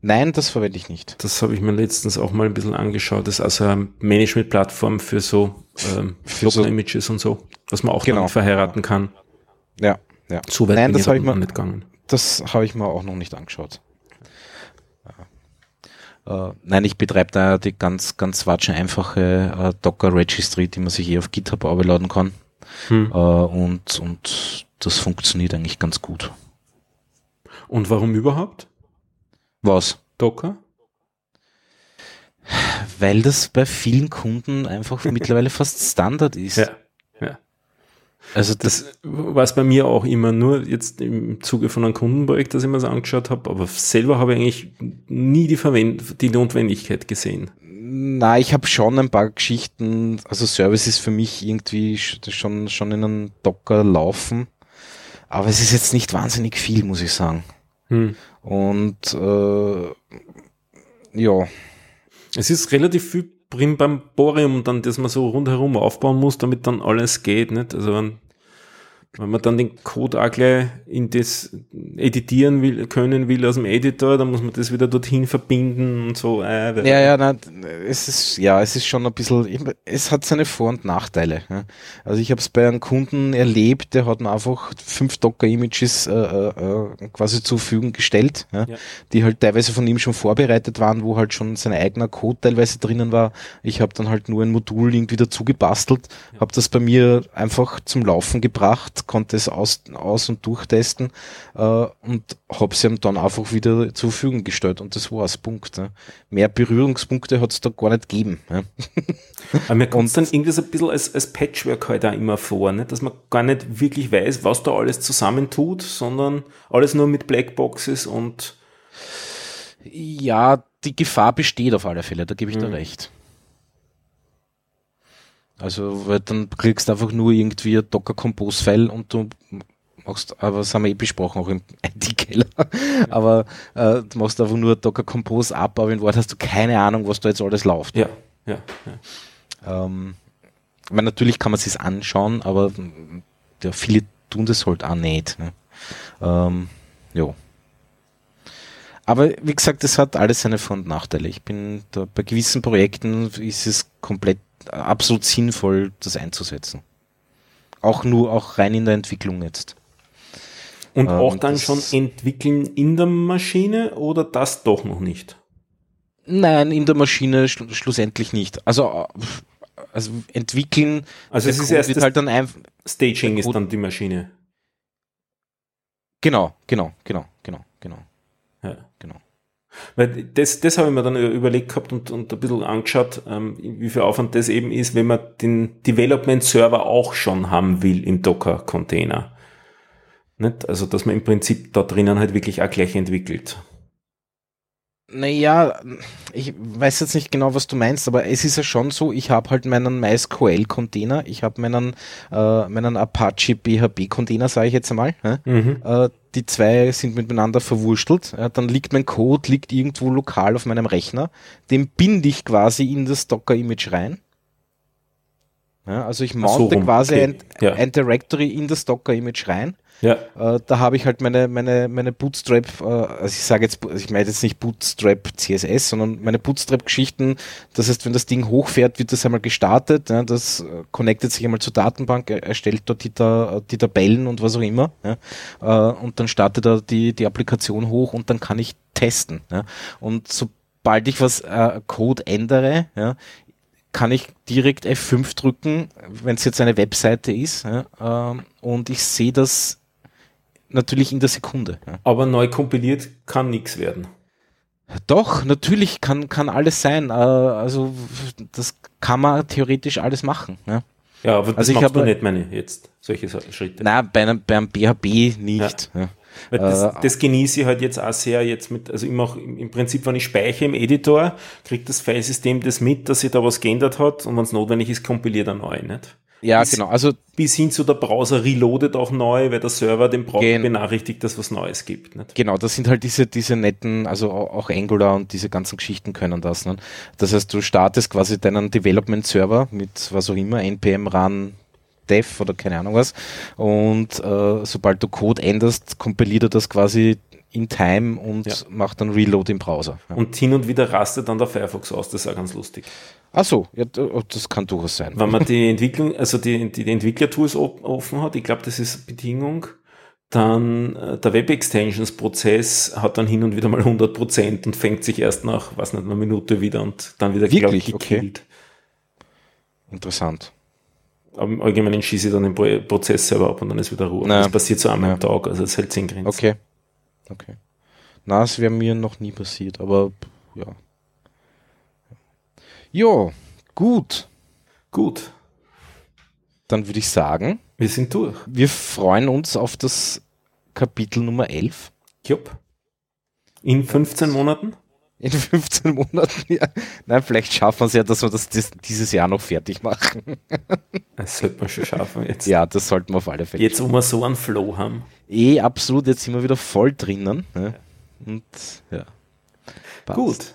Nein, das verwende ich nicht. Das habe ich mir letztens auch mal ein bisschen angeschaut. Das ist also eine Management-Plattform für so ähm, Für so- Docker-Images und so, was man auch Genau. verheiraten kann. Ja, ja. So weit Nein, das ich habe aber ich mir, nicht gegangen. das habe ich mir auch noch nicht angeschaut. Äh, nein, ich betreibe da die ganz, ganz watschen einfache äh, Docker Registry, die man sich eh auf GitHub laden kann. Hm. Äh, und, und das funktioniert eigentlich ganz gut. Und warum überhaupt? Was? Docker? Weil das bei vielen Kunden einfach mittlerweile fast Standard ist. Ja. ja. Also das, Das war es bei mir auch immer nur jetzt im Zuge von einem Kundenprojekt, das ich mir das angeschaut habe, aber selber habe ich eigentlich nie die, Verwend die Notwendigkeit gesehen. na, ich habe schon ein paar Geschichten, also Services für mich irgendwie sch- schon, schon in einem Docker laufen. Aber es ist jetzt nicht wahnsinnig viel, muss ich sagen. Hm. Und äh, ja, Es ist relativ viel Brimborium dann, das man so rundherum aufbauen muss, damit dann alles geht, nicht? Also wenn, wenn man dann den Code auch gleich in das editieren will, können will aus dem Editor, dann muss man das wieder dorthin verbinden und so. Äh, ja, ja, na, es ist ja, es ist schon ein bisschen, es hat seine Vor- und Nachteile. Ja. Also ich habe es bei einem Kunden erlebt, der hat mir einfach fünf Docker-Images äh, äh, äh, quasi zur Verfügung gestellt, ja, Ja. die halt teilweise von ihm schon vorbereitet waren, wo halt schon sein eigener Code teilweise drinnen war. Ich habe dann halt nur ein Modul irgendwie dazu gebastelt, habe das bei mir einfach zum Laufen gebracht, konnte es aus, aus und durchtesten äh, und habe es ihm dann einfach wieder zur Verfügung gestellt und das war's, Punkt. Ja. Mehr Berührungspunkte hat es da gar nicht gegeben. Ja. Aber mir kommt Und- dann irgendwie so ein bisschen als, als Patchwork halt auch immer vor, nicht? dass man gar nicht wirklich weiß, was da alles zusammentut, sondern alles nur mit Blackboxes und Ja, die Gefahr besteht auf alle Fälle, da gebe ich dir Mhm. recht. Also, weil dann klickst du einfach nur irgendwie ein Docker Compose File und du machst, aber das haben wir eh besprochen, auch im IT-Keller, aber äh, du machst einfach nur Docker Compose ab, aber in Wort hast du keine Ahnung, was da jetzt alles läuft. ja, ja, ja. Ähm, ich meine, natürlich kann man sich anschauen, aber ja, viele tun das halt auch nicht. Ne? Ähm, jo. Aber wie gesagt, das hat alles seine Vor- und Nachteile. Ich bin da bei gewissen Projekten ist es komplett äh, absolut sinnvoll, das einzusetzen. Auch nur auch rein in der Entwicklung jetzt. Und Äh, auch und dann schon entwickeln in der Maschine oder das doch noch nicht? Nein, in der Maschine schlu schlussendlich nicht. Also, äh, also entwickeln, Also es ist erst halt dann einfach. Staging ist dann die Maschine. Genau, genau, genau, genau, genau, Ja. genau. Weil das, das habe ich mir dann überlegt gehabt und, und ein bisschen angeschaut, ähm, wie viel Aufwand das eben ist, wenn man den Development-Server auch schon haben will im Docker-Container. Nicht? Also, dass man im Prinzip da drinnen halt wirklich auch gleich entwickelt. Naja, ich weiß jetzt nicht genau, was du meinst, aber es ist ja schon so, ich habe halt meinen MySQL-Container, ich habe meinen, äh, meinen Apache PHP-Container, sage ich jetzt einmal. Ja? Mhm. Äh, die zwei sind miteinander verwurstelt. Ja? Dann liegt mein Code, liegt irgendwo lokal auf meinem Rechner. Den binde ich quasi in das Docker-Image rein. Ja, also ich so mounte rum, quasi okay. ein, Ja. ein Directory in das Docker-Image rein. Ja, Äh, da habe ich halt meine, meine, meine Bootstrap, äh, also ich sage jetzt, ich meine jetzt nicht Bootstrap CSS, sondern meine Bootstrap-Geschichten. Das heißt, wenn das Ding hochfährt, wird das einmal gestartet, ja, das äh, connectet sich einmal zur Datenbank, er- erstellt dort die, die Tabellen und was auch immer. Ja, und dann startet er die, die Applikation hoch und dann kann ich testen. Ja, und sobald ich was Code ändere, ja, kann ich direkt F5 drücken, wenn es jetzt eine Webseite ist, ja, ähm, und ich sehe das natürlich in der Sekunde. Ja. Aber neu kompiliert kann nichts werden. Doch, natürlich kann, kann alles sein. Äh, also das kann man theoretisch alles machen. Ja, ja aber das also ich habe nicht meine jetzt solche Schritte. Nein, bei einem, beim BHB nicht. Ja. Weil das, äh, das genieße ich halt jetzt auch sehr jetzt mit, also immer auch im Prinzip, wenn ich speichere im Editor, kriegt das Filesystem das mit, dass sich da was geändert hat und wenn es notwendig ist, kompiliert er neu, nicht? Ja, bis, genau. Also bis hin zu der Browser reloadet auch neu, weil der Server den Browser benachrichtigt, dass was Neues gibt. Nicht? Genau, das sind halt diese, diese netten, also auch Angular und diese ganzen Geschichten können das. Nicht? Das heißt, du startest quasi deinen Development-Server mit was auch immer, npm run dev oder keine Ahnung was und äh, sobald du Code änderst, kompiliert er das quasi in Time und ja. macht dann Reload im Browser. Ja. Und hin und wieder rastet dann der Firefox aus, das ist auch ganz lustig. Ach so, ja, oh, das kann durchaus sein. Wenn man die Entwicklung, also die, die, die Entwicklertools offen hat, ich glaube, das ist Bedingung, dann äh, der Web Extensions Prozess hat dann hin und wieder mal 100 Prozent und fängt sich erst nach, was nicht, einer Minute wieder und dann wieder Wirklich? Glaub, gekillt. Okay. Interessant. Aber im Allgemeinen schieße ich dann den Prozess selber ab und dann ist wieder Ruhe. Naja. Das passiert so einmal am Tag, also das hält 10 Grenzen. Okay. Okay. Na, das wäre mir noch nie passiert, aber ja. Jo, gut. Gut. Dann würde ich sagen, wir sind durch. Wir freuen uns auf das Kapitel Nummer 11. Jupp. In 15 Monaten? In 15 Monaten, ja. Nein, vielleicht schaffen wir es ja, dass wir das dieses Jahr noch fertig machen. Das sollte man schon schaffen jetzt. Ja, das sollten wir auf alle Fälle. Jetzt, wo wir so einen Flow haben. Eh, absolut. Jetzt sind wir wieder voll drinnen. Ne? Und ja. Passt. Gut.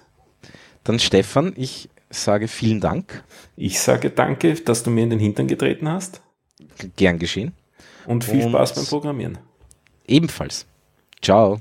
Dann Stefan, ich sage vielen Dank. Ich sage danke, dass du mir in den Hintern getreten hast. Gern geschehen. Und viel Und Spaß beim Programmieren. Ebenfalls. Ciao.